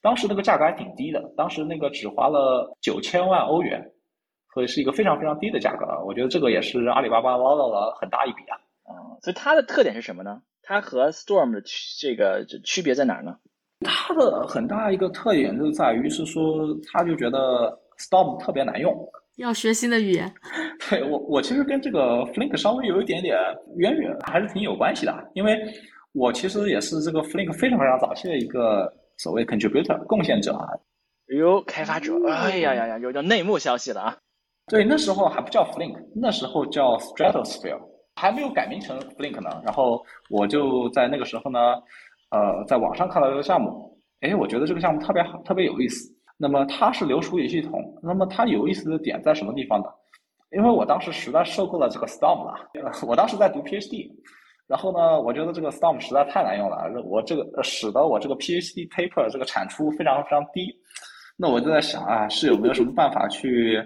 当时那个价格还挺低的，当时那个只花了九千万欧元，所以是一个非常非常低的价格啊。我觉得这个也是阿里巴巴捞到了很大一笔啊。嗯，所以它的特点是什么呢？它和 Storm 的区这个区别在哪儿呢？它的很大一个特点就在于是说，他就觉得 Storm 特别难用，要学新的语言。*laughs* 对我，我其实跟这个 Flink 稍微有一点点渊源，还是挺有关系的。因为我其实也是这个 Flink 非常非常早期的一个所谓 contributor 贡献者啊。哟，开发者，哎呀呀呀，有点内幕消息了啊！对，那时候还不叫 Flink，那时候叫 Stratosphere。还没有改名成 Flink 呢，然后我就在那个时候呢，呃，在网上看到这个项目，哎，我觉得这个项目特别好，特别有意思。那么它是流处理系统，那么它有意思的点在什么地方呢？因为我当时实在受够了这个 Storm 了，*laughs* 我当时在读 PhD，然后呢，我觉得这个 Storm 实在太难用了，我这个使得我这个 PhD paper 这个产出非常非常低。那我就在想啊，是有没有什么办法去？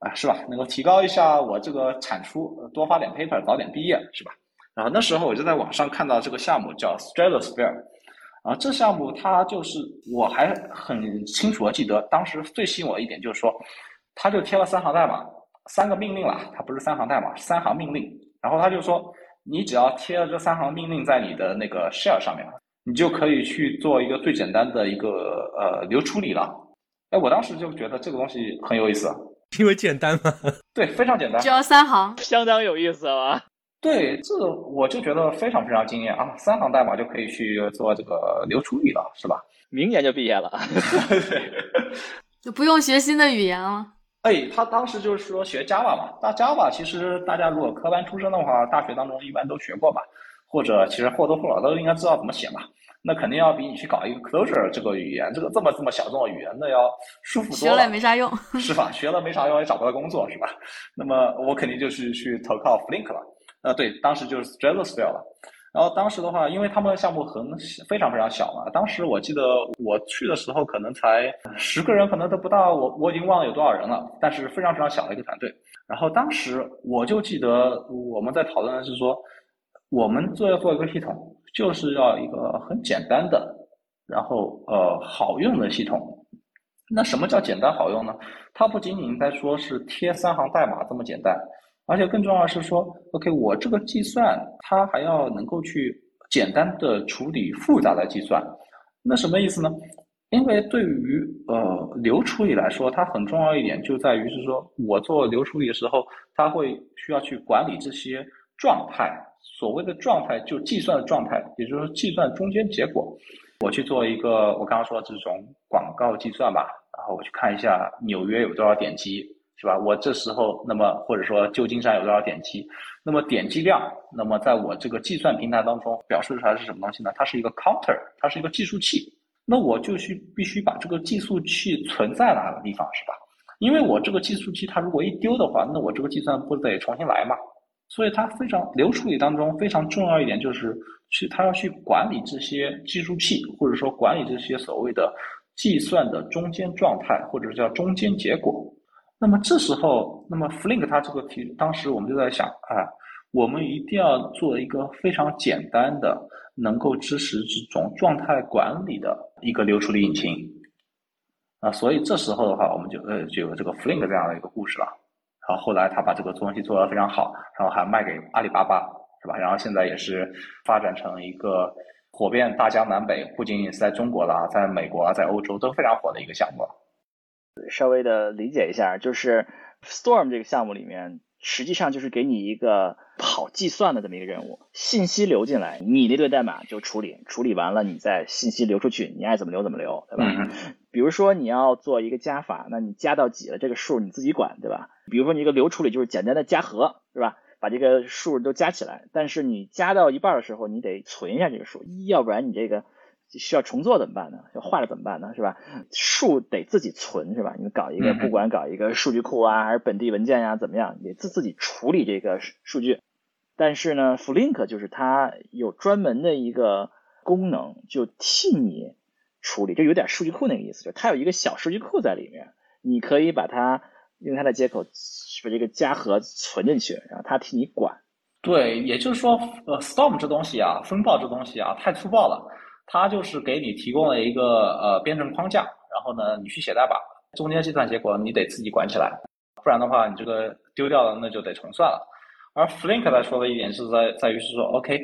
啊，是吧？能够提高一下我这个产出，多发点 paper，早点毕业，是吧？然后那时候我就在网上看到这个项目叫 Stratosphere，啊，这项目它就是我还很清楚的记得，当时最吸引我的一点就是说，他就贴了三行代码，三个命令了，它不是三行代码，三行命令。然后他就说，你只要贴了这三行命令在你的那个 share 上面，你就可以去做一个最简单的一个呃流处理了。哎，我当时就觉得这个东西很有意思。因为简单嘛？*laughs* 对，非常简单，只要三行，相当有意思啊！对，这我就觉得非常非常惊艳啊！三行代码就可以去做这个流处理了，是吧？明年就毕业了，*laughs* 就不用学新的语言了。哎，他当时就是说学 Java 嘛，那 Java 其实大家如果科班出身的话，大学当中一般都学过吧，或者其实或多或少都应该知道怎么写嘛。那肯定要比你去搞一个 Closure 这个语言，这个这么这么小众的语言，那要舒服多了。学了也没啥用，*laughs* 是吧？学了没啥用，也找不到工作，是吧？那么我肯定就是去投靠 Flink 了。呃，对，当时就是 Stratosphere 了。然后当时的话，因为他们的项目很非常非常小嘛，当时我记得我去的时候可能才十个人，可能都不到，我我已经忘了有多少人了。但是非常非常小的一个团队。然后当时我就记得我们在讨论的是说，我们做要做一个系统，就是要一个很简单的，然后呃好用的系统。那什么叫简单好用呢？它不仅仅在说是贴三行代码这么简单。而且更重要的是说，OK，我这个计算它还要能够去简单的处理复杂的计算，那什么意思呢？因为对于呃流处理来说，它很重要一点就在于是说我做流处理的时候，它会需要去管理这些状态。所谓的状态就计算的状态，也就是说计算中间结果。我去做一个我刚刚说的这种广告计算吧，然后我去看一下纽约有多少点击。是吧？我这时候，那么或者说旧金山有多少点击？那么点击量，那么在我这个计算平台当中表示出来是什么东西呢？它是一个 counter，它是一个计数器。那我就去必须把这个计数器存在哪个地方，是吧？因为我这个计数器它如果一丢的话，那我这个计算不得重新来嘛？所以它非常流处理当中非常重要一点就是去它要去管理这些计数器，或者说管理这些所谓的计算的中间状态，或者叫中间结果。那么这时候，那么 Flink 它这个题，当时我们就在想啊，我们一定要做一个非常简单的，能够支持这种状态管理的一个流处理引擎啊，所以这时候的话，我们就呃就有这个 Flink 这样的一个故事了。然后后来他把这个东西做得非常好，然后还卖给阿里巴巴，是吧？然后现在也是发展成一个火遍大江南北，不仅仅是在中国啦，在美国啊，在欧洲都非常火的一个项目。稍微的理解一下，就是 Storm 这个项目里面，实际上就是给你一个跑计算的这么一个任务，信息流进来，你那堆代码就处理，处理完了，你再信息流出去，你爱怎么流怎么流，对吧？比如说你要做一个加法，那你加到几了这个数你自己管，对吧？比如说你一个流处理就是简单的加和，是吧？把这个数都加起来，但是你加到一半的时候，你得存一下这个数，要不然你这个。需要重做怎么办呢？要坏了怎么办呢？是吧？数得自己存是吧？你搞一个，不管搞一个数据库啊，还是本地文件呀，怎么样，得自自己处理这个数据。但是呢，Flink 就是它有专门的一个功能，就替你处理，就有点数据库那个意思，就它有一个小数据库在里面，你可以把它用它的接口把这个加和存进去，然后它替你管。对，也就是说，呃，Storm 这东西啊，风暴这东西啊，太粗暴了。它就是给你提供了一个呃编程框架，然后呢，你去写代码，中间计算结果你得自己管起来，不然的话你这个丢掉了那就得重算了。而 Flink 来说的一点是在在于是说，OK，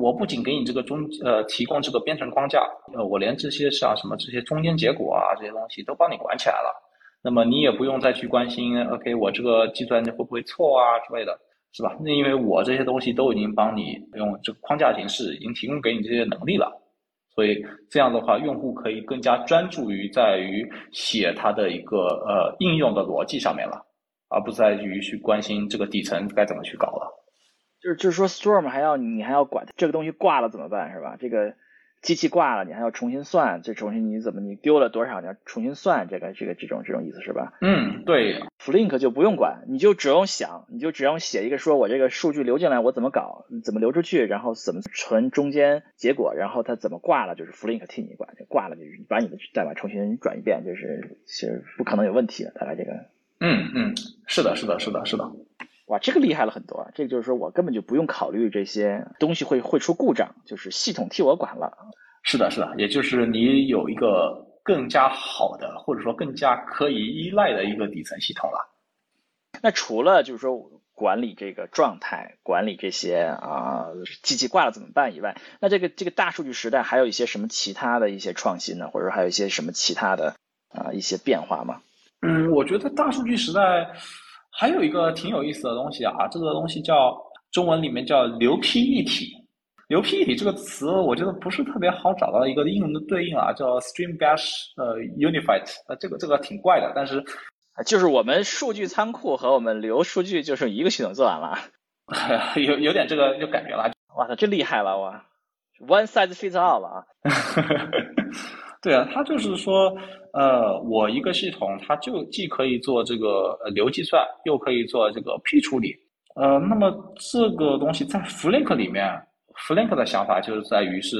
我不仅给你这个中呃提供这个编程框架，呃，我连这些像什么这些中间结果啊这些东西都帮你管起来了，那么你也不用再去关心 OK 我这个计算机会不会错啊之类的，是吧？那因为我这些东西都已经帮你用这个框架形式已经提供给你这些能力了。所以这样的话，用户可以更加专注于在于写它的一个呃应用的逻辑上面了，而不在于去关心这个底层该怎么去搞了。就是就是说，Storm 还要你还要管这个东西挂了怎么办是吧？这个。机器挂了，你还要重新算，这重新你怎么你丢了多少，你要重新算，这个这个这种这种意思是吧？嗯，对。Flink 就不用管，你就只用想，你就只用写一个说，我这个数据流进来，我怎么搞，怎么流出去，然后怎么存中间结果，然后它怎么挂了，就是 Flink 替你管，挂了就是把你的代码重新转一遍，就是是不可能有问题的，大概这个。嗯嗯，是的，是的，是的，是的。哇，这个厉害了很多啊。这个就是说我根本就不用考虑这些东西会会出故障，就是系统替我管了。是的，是的，也就是你有一个更加好的，或者说更加可以依赖的一个底层系统了。那除了就是说管理这个状态、管理这些啊机器挂了怎么办以外，那这个这个大数据时代还有一些什么其他的一些创新呢？或者说还有一些什么其他的啊一些变化吗？嗯，我觉得大数据时代。还有一个挺有意思的东西啊，这个东西叫中文里面叫流批一体。流批一体这个词，我觉得不是特别好找到一个英文的对应啊，叫 Stream Bash 呃 Unified，呃这个这个挺怪的，但是就是我们数据仓库和我们流数据就是一个系统做完了，*laughs* 有有点这个就感觉了。哇塞，这厉害了哇！One size fits all 了啊。*laughs* 对啊，它就是说，呃，我一个系统，它就既可以做这个流计算，又可以做这个批处理。呃，那么这个东西在 Flink 里面。Flink 的想法就是在于是，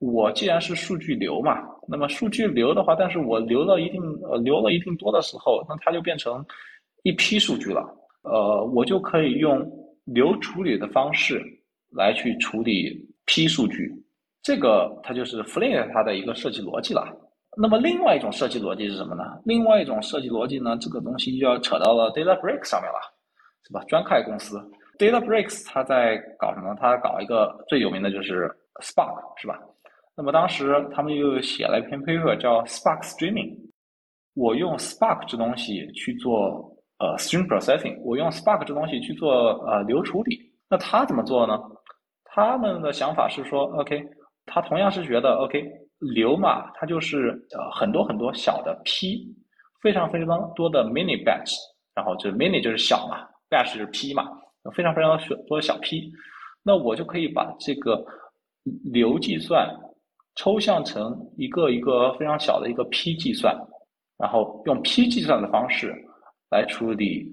我既然是数据流嘛，那么数据流的话，但是我留了一定呃留了一定多的时候，那它就变成一批数据了。呃，我就可以用流处理的方式来去处理批数据，这个它就是 Flink 它的一个设计逻辑了。那么另外一种设计逻辑是什么呢？另外一种设计逻辑呢，这个东西就要扯到了 DataBricks 上面了，是吧？专开公司。DataBricks 它在搞什么？它搞一个最有名的就是 Spark，是吧？那么当时他们又写了一篇 paper 叫 Spark Streaming。我用 Spark 这东西去做呃 stream processing，我用 Spark 这东西去做呃流处理。那他怎么做呢？他们的想法是说，OK，他同样是觉得 OK 流嘛，它就是呃很多很多小的 P，非常非常多的 mini batch，然后就 mini 就是小嘛，batch 就是 P 嘛。非常非常多的小批，那我就可以把这个流计算抽象成一个一个非常小的一个批计算，然后用批计算的方式来处理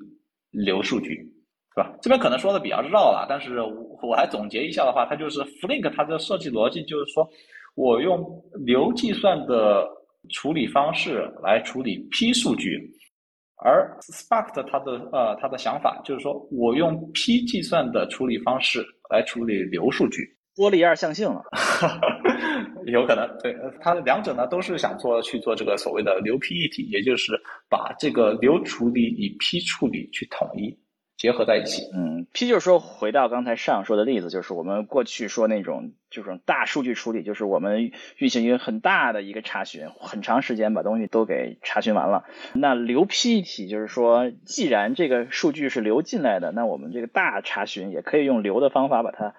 流数据，是吧？这边可能说的比较绕了，但是我来总结一下的话，它就是 Flink 它的设计逻辑就是说我用流计算的处理方式来处理批数据。而 Spark 的它的呃它的想法就是说我用批计算的处理方式来处理流数据，玻璃二象性了，*laughs* 有可能对它两者呢都是想做去做这个所谓的流批一体，也就是把这个流处理与批处理去统一。结合在一起，嗯，P 就是说，回到刚才上说的例子，就是我们过去说那种，就是大数据处理，就是我们运行一个很大的一个查询，很长时间把东西都给查询完了。那流批一体就是说，既然这个数据是流进来的，那我们这个大查询也可以用流的方法把它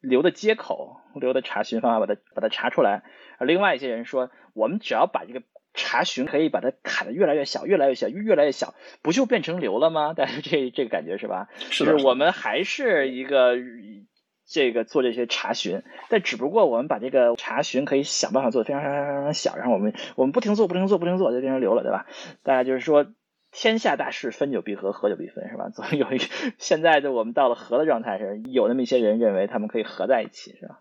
流的接口、流的查询方法把它把它查出来。而另外一些人说，我们只要把这个查询可以把它砍得越来越小，越来越小，越来越小，不就变成流了吗？*laughs* 但是这这个感觉是吧？是我们还是一个这个做这些查询，但只不过我们把这个查询可以想办法做的非常非常非常小，然后我们我们不停做，不停做，不停做，就变成流了，对吧？大家就是说，天下大事，分久必合，合久必分，是吧？*laughs* 总有一现在的我们到了合的状态是，有那么一些人认为他们可以合在一起，是吧？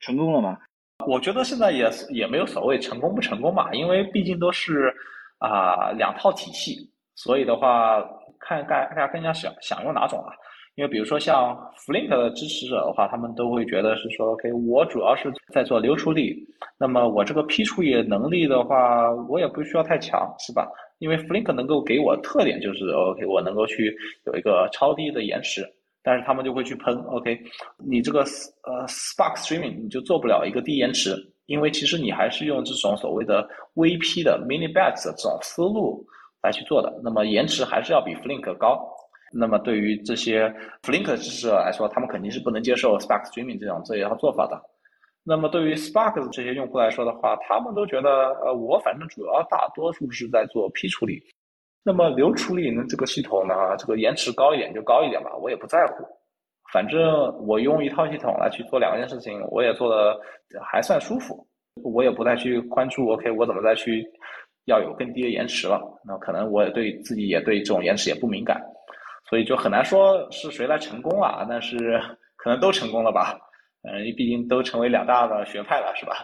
成功了吗？我觉得现在也也没有所谓成功不成功嘛，因为毕竟都是啊两套体系，所以的话看大大家更加想想用哪种啊？因为比如说像 Flink 的支持者的话，他们都会觉得是说，OK，我主要是在做流处理，那么我这个批处理能力的话，我也不需要太强，是吧？因为 Flink 能够给我特点就是 OK，我能够去有一个超低的延迟。但是他们就会去喷，OK，你这个呃 Spark Streaming 你就做不了一个低延迟，因为其实你还是用这种所谓的 VP 的 Mini Batch 的这种思路来去做的，那么延迟还是要比 Flink 高。那么对于这些 Flink 支持者来说，他们肯定是不能接受 Spark Streaming 这种这一套做法的。那么对于 Spark 的这些用户来说的话，他们都觉得，呃，我反正主要大多数是在做批处理。那么流处理呢？这个系统呢，这个延迟高一点就高一点吧，我也不在乎。反正我用一套系统来去做两件事情，我也做的还算舒服。我也不再去关注，OK，我怎么再去要有更低的延迟了？那可能我也对自己也对这种延迟也不敏感，所以就很难说是谁来成功了。但是可能都成功了吧？嗯，毕竟都成为两大的学派了，是吧？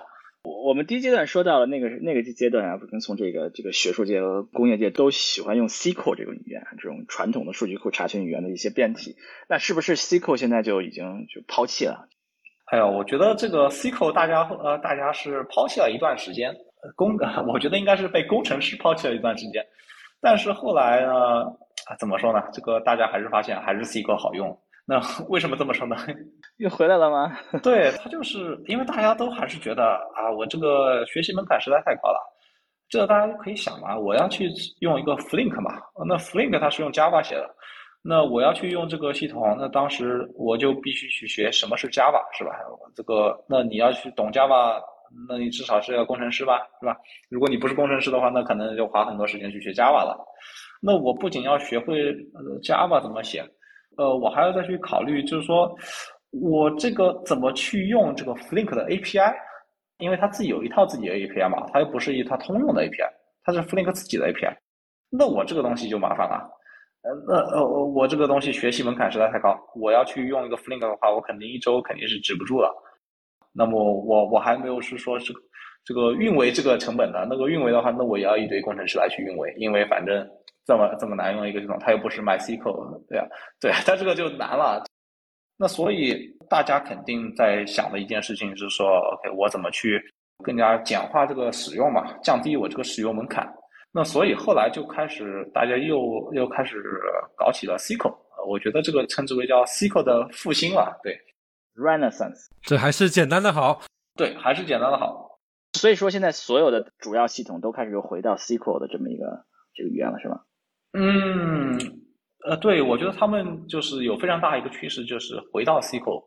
我我们第一阶段说到了那个那个阶段啊，跟从这个这个学术界和工业界都喜欢用 SQL 这个语言，这种传统的数据库查询语言的一些变体。那是不是 SQL 现在就已经就抛弃了？哎呀，我觉得这个 SQL 大家呃大家是抛弃了一段时间，工 *laughs* 我觉得应该是被工程师抛弃了一段时间。但是后来呢，啊怎么说呢？这个大家还是发现还是 SQL 好用。那 *laughs* 为什么这么说呢？*laughs* 又回来了吗？对他就是因为大家都还是觉得啊，我这个学习门槛实在太高了。这个大家可以想嘛，我要去用一个 Flink 嘛，那 Flink 它是用 Java 写的，那我要去用这个系统，那当时我就必须去学什么是 Java，是吧？这个，那你要去懂 Java，那你至少是要工程师吧，是吧？如果你不是工程师的话，那可能就花很多时间去学 Java 了。那我不仅要学会 Java 怎么写，呃，我还要再去考虑，就是说我这个怎么去用这个 Flink 的 API，因为它自己有一套自己的 API 嘛，它又不是一套通用的 API，它是 Flink 自己的 API，那我这个东西就麻烦了。呃，那呃，我这个东西学习门槛实在太高，我要去用一个 Flink 的话，我肯定一周肯定是止不住了。那么我我还没有是说是这个运维这个成本的，那个运维的话，那我也要一堆工程师来去运维，因为反正这么这么难用一个系统，它又不是 MySQL，对啊，对啊，它这个就难了。那所以大家肯定在想的一件事情是说，OK，我怎么去更加简化这个使用嘛，降低我这个使用门槛。那所以后来就开始，大家又又开始搞起了 SQL，我觉得这个称之为叫 SQL 的复兴了，对，Renaissance，这还是简单的好，对，还是简单的好。所以说现在所有的主要系统都开始又回到 SQL 的这么一个这个语言了，是吗？嗯，呃，对，我觉得他们就是有非常大一个趋势，就是回到 SQL，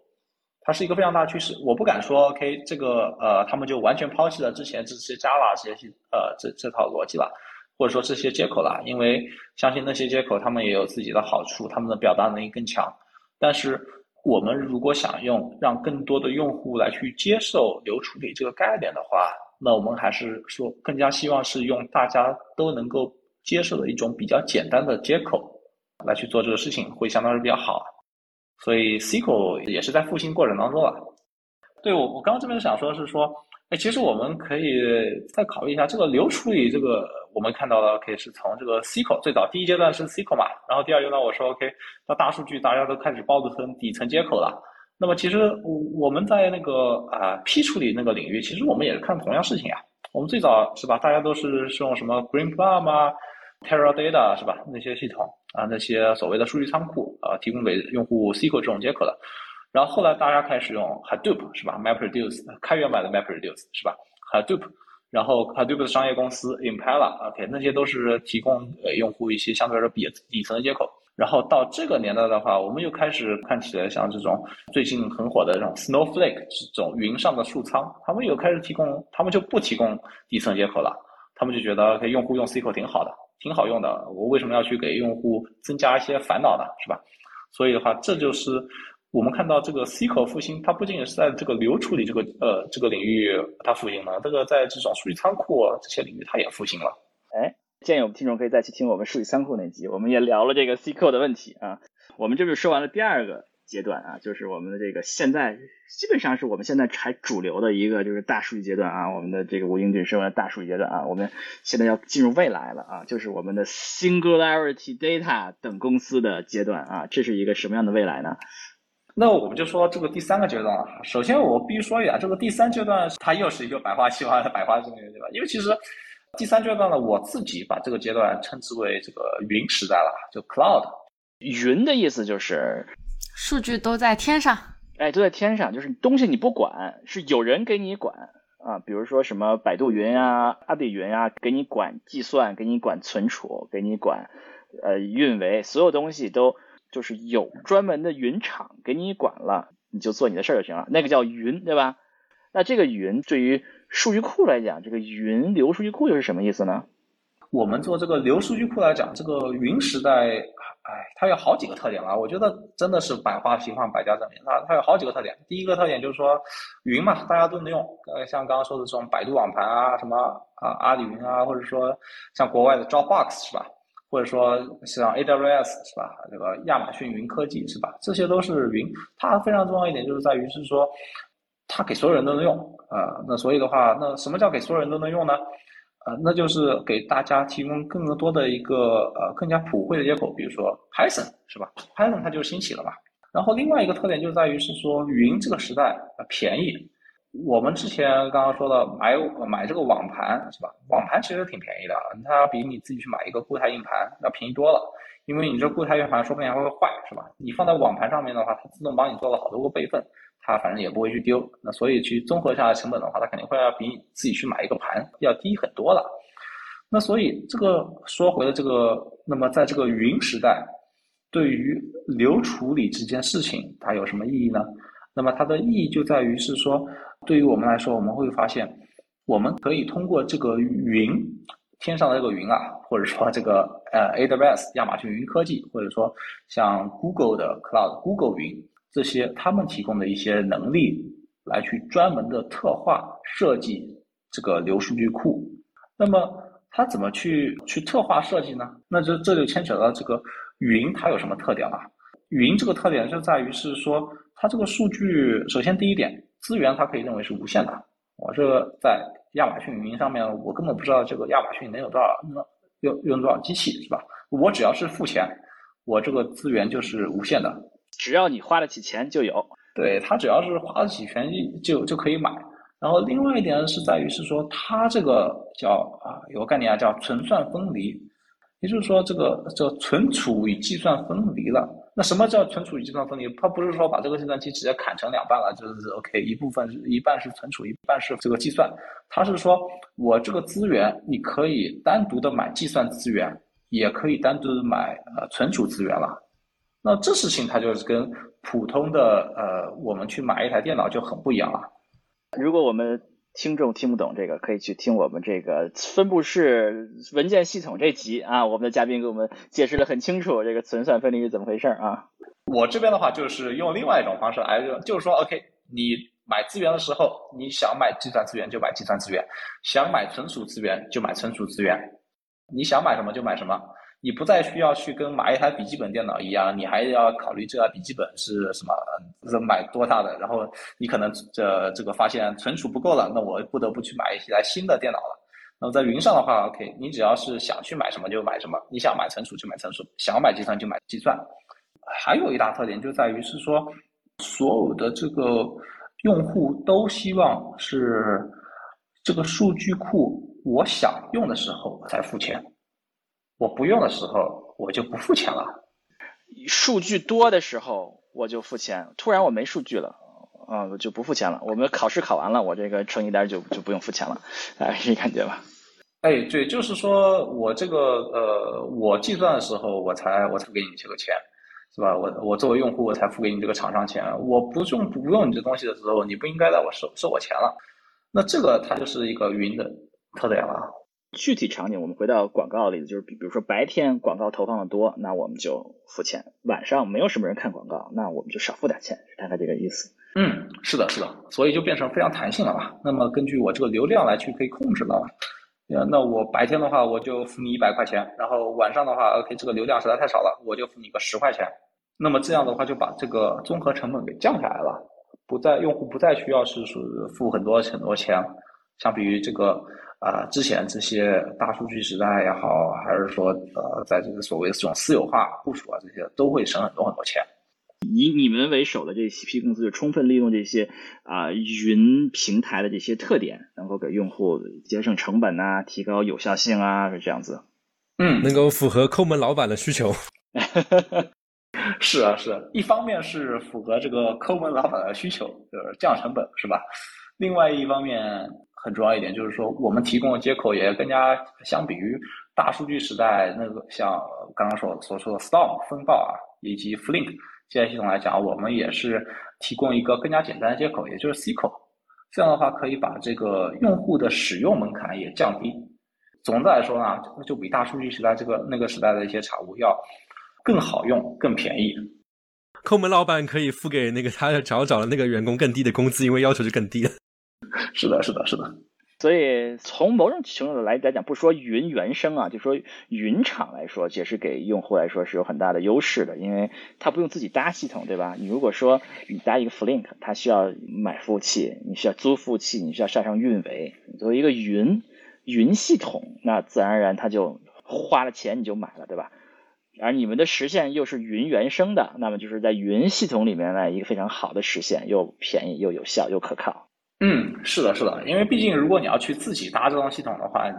它是一个非常大的趋势。我不敢说 OK，这个呃，他们就完全抛弃了之前这些 Java 这些呃这这套逻辑了。或者说这些接口啦，因为相信那些接口他们也有自己的好处，他们的表达能力更强。但是我们如果想用让更多的用户来去接受流处理这个概念的话，那我们还是说更加希望是用大家都能够接受的一种比较简单的接口来去做这个事情，会相当是比较好。所以 SQL 也是在复兴过程当中了。对我，我刚刚这边想说的是说。哎，其实我们可以再考虑一下这个流处理。这个我们看到了，可以是从这个 SQL 最早第一阶段是 SQL 嘛，然后第二阶段我说 OK，到大数据大家都开始包成底层接口了。那么其实我我们在那个啊 P 处理那个领域，其实我们也是看同样事情啊。我们最早是吧，大家都是是用什么 Greenplum 啊、Teradata 是吧？那些系统啊，那些所谓的数据仓库啊，提供给用户 SQL 这种接口的。然后后来大家开始用 Hadoop 是吧？MapReduce 开源版的 MapReduce 是吧？Hadoop，然后 Hadoop 的商业公司 Impala，OK，那些都是提供给用户一些相对来说比底层的接口。然后到这个年代的话，我们又开始看起来像这种最近很火的这种 Snowflake 这种云上的数仓，他们又开始提供，他们就不提供底层接口了，他们就觉得给用户用 SQL 挺好的，挺好用的，我为什么要去给用户增加一些烦恼呢？是吧？所以的话，这就是。我们看到这个 SQL 复兴，它不仅仅是在这个流处理这个呃这个领域它复兴了，这个在这种数据仓库这些领域它也复兴了。哎，建议我们听众可以再去听我们数据仓库那集，我们也聊了这个 SQL 的问题啊。我们这是说完了第二个阶段啊，就是我们的这个现在基本上是我们现在还主流的一个就是大数据阶段啊，我们的这个吴英俊说的大数据阶段啊，我们现在要进入未来了啊，就是我们的 Singularity Data 等公司的阶段啊，这是一个什么样的未来呢？那我们就说这个第三个阶段了。首先，我必须说一下，这个第三阶段它又是一个百花齐放的百花争鸣阶段。因为其实第三阶段呢，我自己把这个阶段称之为这个云时代了，就 cloud。云的意思就是数据都在天上，哎，都在天上，就是东西你不管，是有人给你管啊。比如说什么百度云啊、阿里云啊，给你管计算，给你管存储，给你管呃运维，所有东西都。就是有专门的云厂给你管了，你就做你的事儿就行了，那个叫云，对吧？那这个云对于数据库来讲，这个云流数据库又是什么意思呢？我们做这个流数据库来讲，这个云时代，哎，它有好几个特点了。我觉得真的是百花齐放，百家争鸣。它它有好几个特点。第一个特点就是说，云嘛，大家都能用。呃，像刚刚说的这种百度网盘啊，什么啊阿里云啊，或者说像国外的 Dropbox 是吧？或者说像 AWS 是吧？这个亚马逊云科技是吧？这些都是云。它非常重要一点就是在于是说，它给所有人都能用啊。那所以的话，那什么叫给所有人都能用呢？呃，那就是给大家提供更多的一个呃更加普惠的接口，比如说 Python 是吧？Python 它就兴起了嘛。然后另外一个特点就在于是说，云这个时代呃便宜。我们之前刚刚说的买买这个网盘是吧？网盘其实挺便宜的，它比你自己去买一个固态硬盘要便宜多了。因为你这固态硬盘说不定还会坏是吧？你放在网盘上面的话，它自动帮你做了好多个备份，它反正也不会去丢。那所以去综合下来成本的话，它肯定会要比你自己去买一个盘要低很多了。那所以这个说回了这个，那么在这个云时代。对于流处理这件事情，它有什么意义呢？那么它的意义就在于是说，对于我们来说，我们会发现，我们可以通过这个云，天上的这个云啊，或者说这个呃 AWS 亚马逊云科技，或者说像 Google 的 Cloud Google 云这些，他们提供的一些能力，来去专门的特化设计这个流数据库。那么它怎么去去特化设计呢？那这这就牵扯到这个云它有什么特点了？云这个特点就在于是说。它这个数据，首先第一点，资源它可以认为是无限的。我这个在亚马逊云上面，我根本不知道这个亚马逊能有多少，能用用多少机器，是吧？我只要是付钱，我这个资源就是无限的。只要你花得起钱就有。对，它只要是花得起钱就就可以买。然后另外一点是在于是说，它这个叫啊有个概念啊叫存算分离，也就是说这个这存储与计算分离了。那什么叫存储与计算分离？它不是说把这个计算机直接砍成两半了，就是 OK，一部分一半是存储，一半是这个计算。它是说我这个资源，你可以单独的买计算资源，也可以单独的买呃存储资源了。那这事情它就是跟普通的呃我们去买一台电脑就很不一样了。如果我们听众听不懂这个，可以去听我们这个分布式文件系统这集啊，我们的嘉宾给我们解释的很清楚，这个存算分离是怎么回事啊？我这边的话就是用另外一种方式来，就是说，OK，你买资源的时候，你想买计算资源就买计算资源，想买存储资源就买存储资源，你想买什么就买什么。你不再需要去跟买一台笔记本电脑一样，你还要考虑这台笔记本是什么，是买多大的，然后你可能这这个发现存储不够了，那我不得不去买一台新的电脑了。那么在云上的话，OK，你只要是想去买什么就买什么，你想买存储就买存储，想买计算就买计算。还有一大特点就在于是说，所有的这个用户都希望是这个数据库我想用的时候我才付钱。我不用的时候，我就不付钱了。数据多的时候，我就付钱。突然我没数据了，啊，我就不付钱了。我们考试考完了，我这个成绩单就就不用付钱了。哎，这感觉吧？哎，对，就是说我这个呃，我计算的时候，我才我才给你这个钱，是吧？我我作为用户，我才付给你这个厂商钱。我不用不用你这东西的时候，你不应该在我收收我钱了。那这个它就是一个云的特点了。具体场景，我们回到广告例子，就是比比如说白天广告投放的多，那我们就付钱；晚上没有什么人看广告，那我们就少付点钱，大概这个意思。嗯，是的，是的，所以就变成非常弹性了嘛。那么根据我这个流量来去可以控制了。那我白天的话我就付你一百块钱，然后晚上的话，OK，这个流量实在太少了，我就付你个十块钱。那么这样的话就把这个综合成本给降下来了，不再用户不再需要是说付很多很多钱，相比于这个。啊，之前这些大数据时代也好，还是说呃，在这个所谓的这种私有化部署啊，这些都会省很多很多钱。以你们为首的这些 P 公司，就充分利用这些啊云平台的这些特点，能够给用户节省成本啊，提高有效性啊，是这样子。嗯，能够符合抠门老板的需求。*laughs* 是啊，是啊一方面是符合这个抠门老板的需求，就是降成本，是吧？另外一方面。很重要一点就是说，我们提供的接口也更加相比于大数据时代那个像刚刚所所说的 Storm 风暴啊，以及 Flink 这些系统来讲，我们也是提供一个更加简单的接口，也就是 C 口。这样的话可以把这个用户的使用门槛也降低。总的来说呢，就比大数据时代这个那个时代的一些产物要更好用、更便宜。抠门老板可以付给那个他找找的那个员工更低的工资，因为要求就更低了。是的，是的，是的。所以从某种程度来来讲，不说云原生啊，就说云厂来说，也是给用户来说是有很大的优势的，因为他不用自己搭系统，对吧？你如果说你搭一个 Flink，它需要买服务器，你需要租服务器，你需要上上运维。作为一个云云系统，那自然而然它就花了钱你就买了，对吧？而你们的实现又是云原生的，那么就是在云系统里面呢一个非常好的实现，又便宜又有效又可靠。嗯，是的，是的，因为毕竟如果你要去自己搭这套系统的话，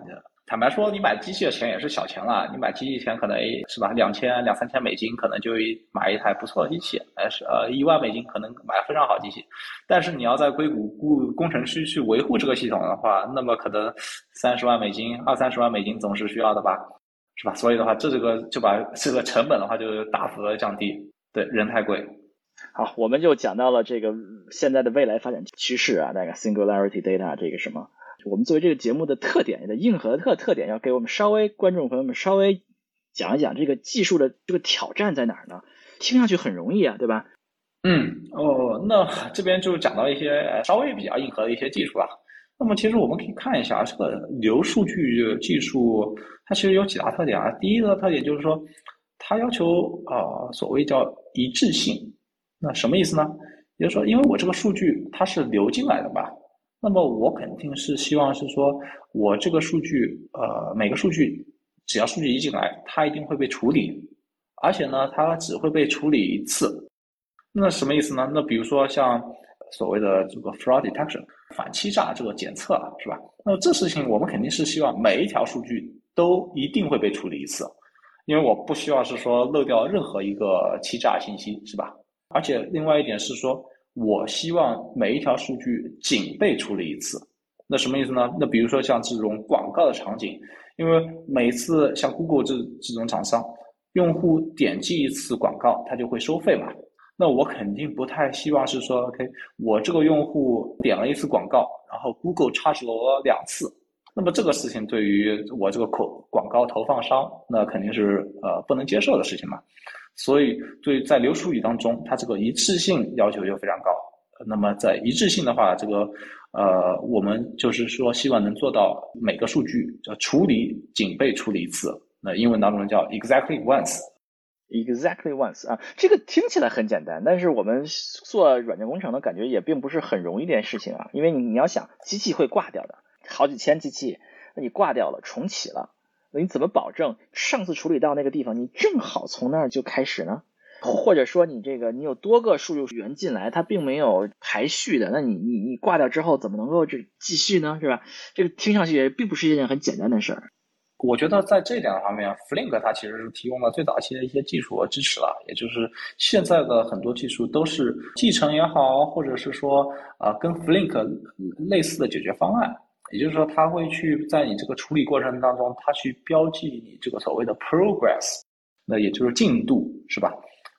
坦白说，你买机器的钱也是小钱了。你买机器钱可能是吧，两千两三千美金可能就买一台不错的机器，还是呃一万美金可能买非常好机器。但是你要在硅谷雇工程师去维护这个系统的话，那么可能三十万美金、二三十万美金总是需要的吧。是吧？所以的话，这这个就把这个成本的话就大幅的降低。对，人太贵。好，我们就讲到了这个现在的未来发展趋势啊，那个 singularity data 这个什么，我们作为这个节目的特点的硬核特特点，要给我们稍微观众朋友们稍微讲一讲这个技术的这个挑战在哪儿呢？听上去很容易啊，对吧？嗯，哦，那这边就讲到一些稍微比较硬核的一些技术了。那么其实我们可以看一下这个流数据技术，它其实有几大特点啊。第一个特点就是说，它要求啊所谓叫一致性。那什么意思呢？也就是说，因为我这个数据它是流进来的吧，那么我肯定是希望是说我这个数据呃每个数据只要数据一进来，它一定会被处理，而且呢它只会被处理一次。那什么意思呢？那比如说像所谓的这个 fraud detection。反欺诈这个检测是吧？那么这事情我们肯定是希望每一条数据都一定会被处理一次，因为我不希望是说漏掉任何一个欺诈信息是吧？而且另外一点是说，我希望每一条数据仅被处理一次。那什么意思呢？那比如说像这种广告的场景，因为每次像 Google 这这种厂商，用户点击一次广告，它就会收费嘛。那我肯定不太希望是说，OK，我这个用户点了一次广告，然后 Google charge 了我两次，那么这个事情对于我这个口广告投放商，那肯定是呃不能接受的事情嘛。所以对在流数据当中，它这个一致性要求就非常高。那么在一致性的话，这个呃我们就是说希望能做到每个数据叫处理仅被处理一次，那英文当中叫 exactly once。Exactly once 啊，这个听起来很简单，但是我们做软件工程的感觉也并不是很容易一件事情啊。因为你你要想，机器会挂掉的，好几千机器，那你挂掉了，重启了，你怎么保证上次处理到那个地方，你正好从那儿就开始呢？或者说你这个你有多个数据源进来，它并没有排序的，那你你你挂掉之后怎么能够这继续呢？是吧？这个听上去也并不是一件很简单的事儿。我觉得在这两方面，Flink 它其实是提供了最早期的一些技术和支持了。也就是现在的很多技术都是继承也好，或者是说啊跟 Flink 类似的解决方案。也就是说，它会去在你这个处理过程当中，它去标记你这个所谓的 progress，那也就是进度，是吧？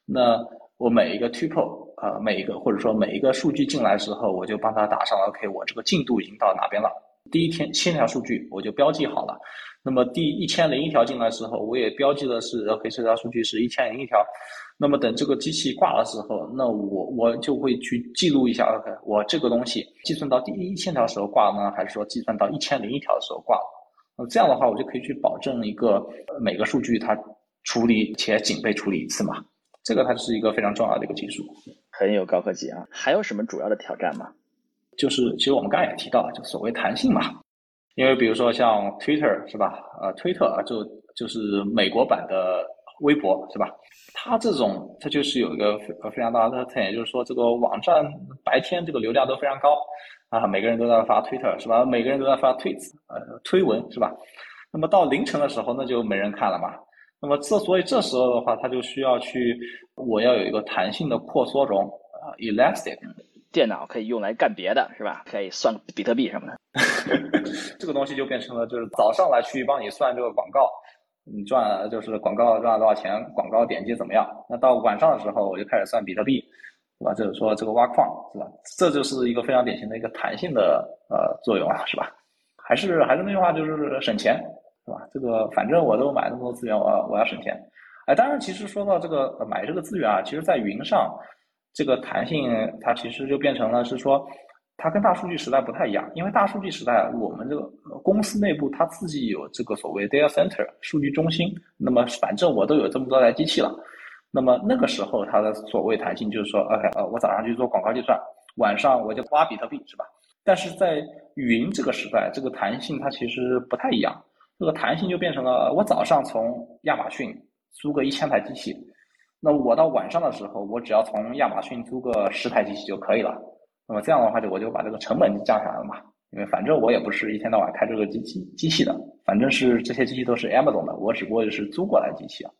那我每一个 tuple 啊，每一个或者说每一个数据进来之后，我就帮它打上 OK，我这个进度已经到哪边了。第一天千条数据我就标记好了。那么第一千零一条进来的时候，我也标记的是 OK，这条数据是一千零一条。那么等这个机器挂的时候，那我我就会去记录一下 OK，我这个东西计算到第一千条时候挂呢，还是说计算到一千零一条的时候挂了？那这样的话，我就可以去保证一个每个数据它处理且仅被处理一次嘛。这个它是一个非常重要的一个技术，很有高科技啊。还有什么主要的挑战吗？就是其实我们刚才也提到，就所谓弹性嘛。因为比如说像 Twitter 是吧？呃，，Twitter 啊，就就是美国版的微博是吧？它这种它就是有一个非非常大的特点，就是说这个网站白天这个流量都非常高啊，每个人都在发 Twitter 是吧？每个人都在发推呃推文是吧？那么到凌晨的时候，那就没人看了嘛。那么这所以这时候的话，它就需要去我要有一个弹性的扩缩容啊，elastic。电脑可以用来干别的，是吧？可以算比特币什么的。*laughs* 这个东西就变成了，就是早上来去帮你算这个广告，你赚了就是广告赚了多少钱，广告点击怎么样？那到晚上的时候，我就开始算比特币，是吧？就是说这个挖矿，是吧？这就是一个非常典型的一个弹性的呃作用啊，是吧？还是还是那句话，就是省钱，是吧？这个反正我都买那么多资源，我我要省钱。哎，当然，其实说到这个买这个资源啊，其实在云上。这个弹性，它其实就变成了是说，它跟大数据时代不太一样。因为大数据时代，我们这个公司内部它自己有这个所谓 data center 数据中心，那么反正我都有这么多台机器了。那么那个时候，它的所谓弹性就是说，OK，呃，我早上去做广告计算，晚上我就挖比特币，是吧？但是在云这个时代，这个弹性它其实不太一样。这个弹性就变成了，我早上从亚马逊租个一千台机器。那我到晚上的时候，我只要从亚马逊租个十台机器就可以了。那么这样的话，就我就把这个成本降下来了嘛。因为反正我也不是一天到晚开这个机器机器的，反正是这些机器都是 Amazon 的，我只不过就是租过来机器啊。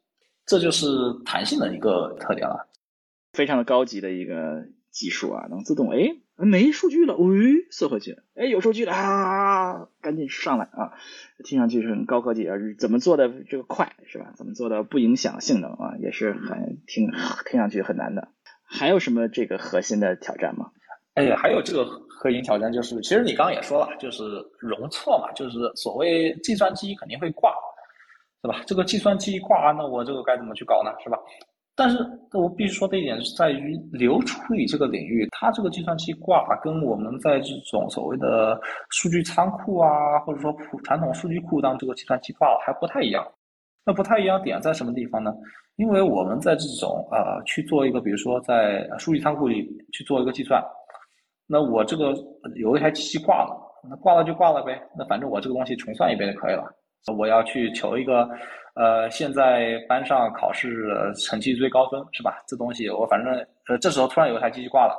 这就是弹性的一个特点了，非常的高级的一个技术啊，能自动哎没数据了，喂缩回去，哎有数据了啊，赶紧上来啊，听上去是很高科技，啊怎么做的这个快是吧？怎么做的不影响性能啊，也是很听听上去很难的。还有什么这个核心的挑战吗？哎，还有这个核心挑战就是，其实你刚刚也说了，就是容错嘛，就是所谓计算机肯定会挂，是吧？这个计算机挂，那我这个该怎么去搞呢？是吧？但是我必须说的一点是在于流处理这个领域，它这个计算机挂跟我们在这种所谓的数据仓库啊，或者说普传统数据库当这个计算机挂还不太一样。那不太一样点在什么地方呢？因为我们在这种呃去做一个，比如说在数据仓库里去做一个计算，那我这个有一台机器挂了，那挂了就挂了呗，那反正我这个东西重算一遍就可以了。我要去求一个。呃，现在班上考试成绩最高分是吧？这东西我反正呃，这时候突然有一台机器挂了，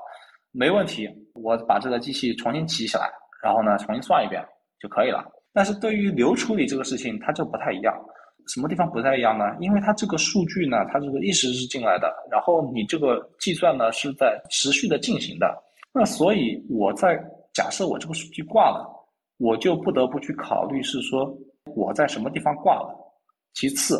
没问题，我把这个机器重新起起来，然后呢重新算一遍就可以了。但是对于流处理这个事情，它就不太一样。什么地方不太一样呢？因为它这个数据呢，它这个意识是进来的，然后你这个计算呢是在持续的进行的。那所以我在假设我这个数据挂了，我就不得不去考虑是说我在什么地方挂了。其次，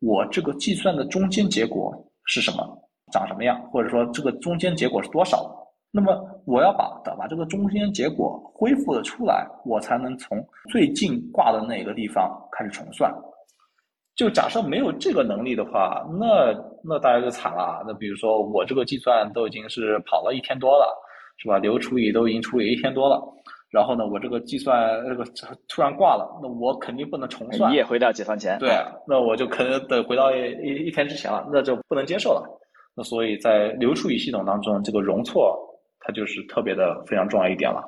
我这个计算的中间结果是什么，长什么样，或者说这个中间结果是多少？那么我要把把这个中间结果恢复了出来，我才能从最近挂的那个地方开始重算。就假设没有这个能力的话，那那大家就惨了。那比如说我这个计算都已经是跑了一天多了，是吧？流处理都已经处理一天多了。然后呢，我这个计算这个突然挂了，那我肯定不能重算。你也回到解放前。对，那我就可能得回到一一一天之前了，那就不能接受了。那所以在流处理系统当中，这个容错它就是特别的非常重要一点了。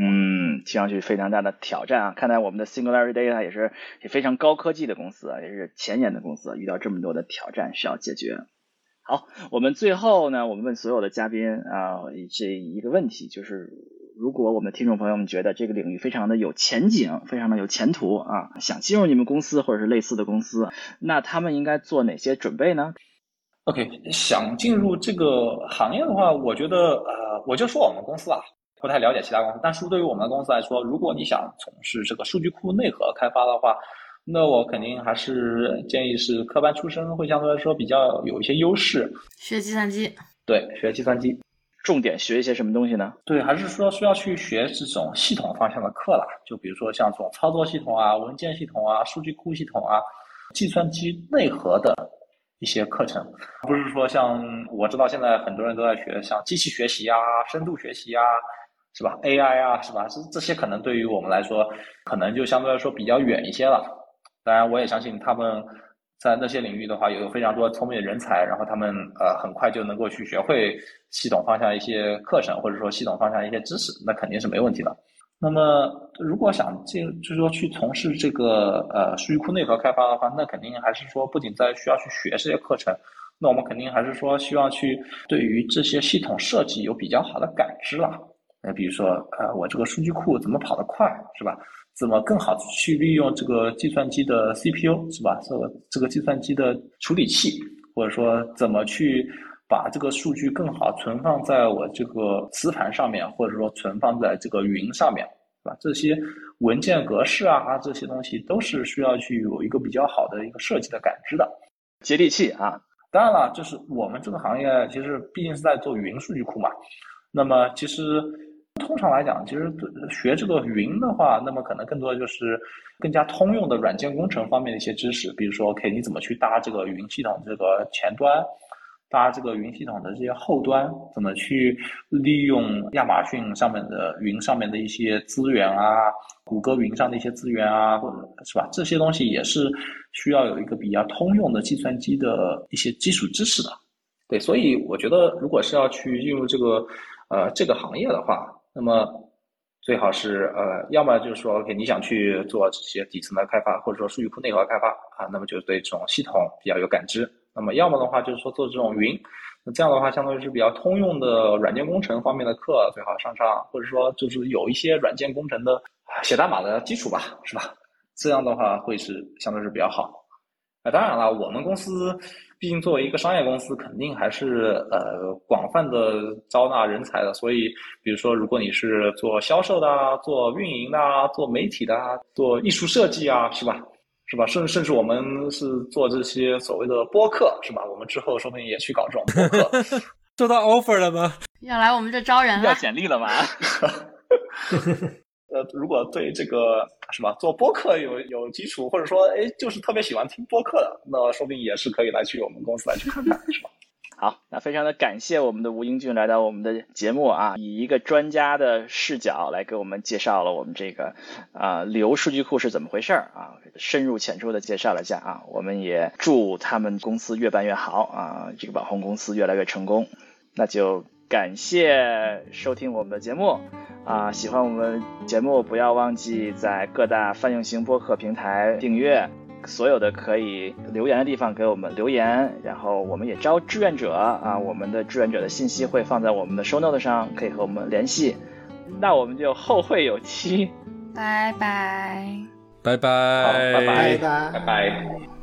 嗯，听上去非常大的挑战啊！看来我们的 Singularity Data 也是也非常高科技的公司啊，也是前沿的公司，遇到这么多的挑战需要解决。好，我们最后呢，我们问所有的嘉宾啊，这一个问题就是。如果我们听众朋友们觉得这个领域非常的有前景，非常的有前途啊，想进入你们公司或者是类似的公司，那他们应该做哪些准备呢？OK，想进入这个行业的话，我觉得呃，我就说我们公司啊，不太了解其他公司，但是对于我们公司来说，如果你想从事这个数据库内核开发的话，那我肯定还是建议是科班出身会相对来说比较有一些优势。学计算机，对，学计算机。重点学一些什么东西呢？对，还是说需要去学这种系统方向的课啦，就比如说像这种操作系统啊、文件系统啊、数据库系统啊、计算机内核的一些课程，不是说像我知道现在很多人都在学像机器学习啊、深度学习啊，是吧？AI 啊，是吧？这这些可能对于我们来说，可能就相对来说比较远一些了。当然，我也相信他们。在那些领域的话，有非常多聪明的人才，然后他们呃很快就能够去学会系统方向一些课程，或者说系统方向一些知识，那肯定是没问题的。那么如果想进，就是说去从事这个呃数据库内核开发的话，那肯定还是说不仅在需要去学这些课程，那我们肯定还是说希望去对于这些系统设计有比较好的感知了。那比如说呃我这个数据库怎么跑得快，是吧？怎么更好去利用这个计算机的 CPU 是吧？这个这个计算机的处理器，或者说怎么去把这个数据更好存放在我这个磁盘上面，或者说存放在这个云上面，是吧？这些文件格式啊，这些东西都是需要去有一个比较好的一个设计的感知的，接地气啊。当然了，就是我们这个行业其实毕竟是在做云数据库嘛，那么其实。通常来讲，其实学这个云的话，那么可能更多的就是更加通用的软件工程方面的一些知识，比如说，OK，你怎么去搭这个云系统这个前端，搭这个云系统的这些后端，怎么去利用亚马逊上面的云上面的一些资源啊，谷歌云上的一些资源啊，或者是吧，这些东西也是需要有一个比较通用的计算机的一些基础知识的。对，所以我觉得，如果是要去进入这个呃这个行业的话，那么最好是呃，要么就是说，OK，你想去做这些底层的开发，或者说数据库内核开发啊，那么就对这种系统比较有感知。那么要么的话，就是说做这种云，那这样的话，相当于是比较通用的软件工程方面的课，最好上上，或者说就是有一些软件工程的写代码的基础吧，是吧？这样的话会是相对是比较好。那当然了，我们公司毕竟作为一个商业公司，肯定还是呃广泛的招纳人才的。所以，比如说，如果你是做销售的啊，做运营的啊，做媒体的啊，做艺术设计啊，是吧？是吧？甚甚至我们是做这些所谓的播客，是吧？我们之后说不定也去搞这种播客。*laughs* 收到 offer 了吗？要来我们这招人了要。简历了吗？*laughs* 呃，如果对这个是吧，做播客有有基础，或者说哎，就是特别喜欢听播客的，那说不定也是可以来去我们公司来去看看，是吧？*laughs* 好，那非常的感谢我们的吴英俊来到我们的节目啊，以一个专家的视角来给我们介绍了我们这个啊流数据库是怎么回事儿啊，深入浅出的介绍了一下啊，我们也祝他们公司越办越好啊，这个网红公司越来越成功。那就感谢收听我们的节目啊，喜欢我们节目不要忘记在各大泛用型播客平台订阅。所有的可以留言的地方给我们留言，然后我们也招志愿者啊，我们的志愿者的信息会放在我们的 show note 上，可以和我们联系。那我们就后会有期。拜拜。拜拜，好拜拜拜拜拜拜。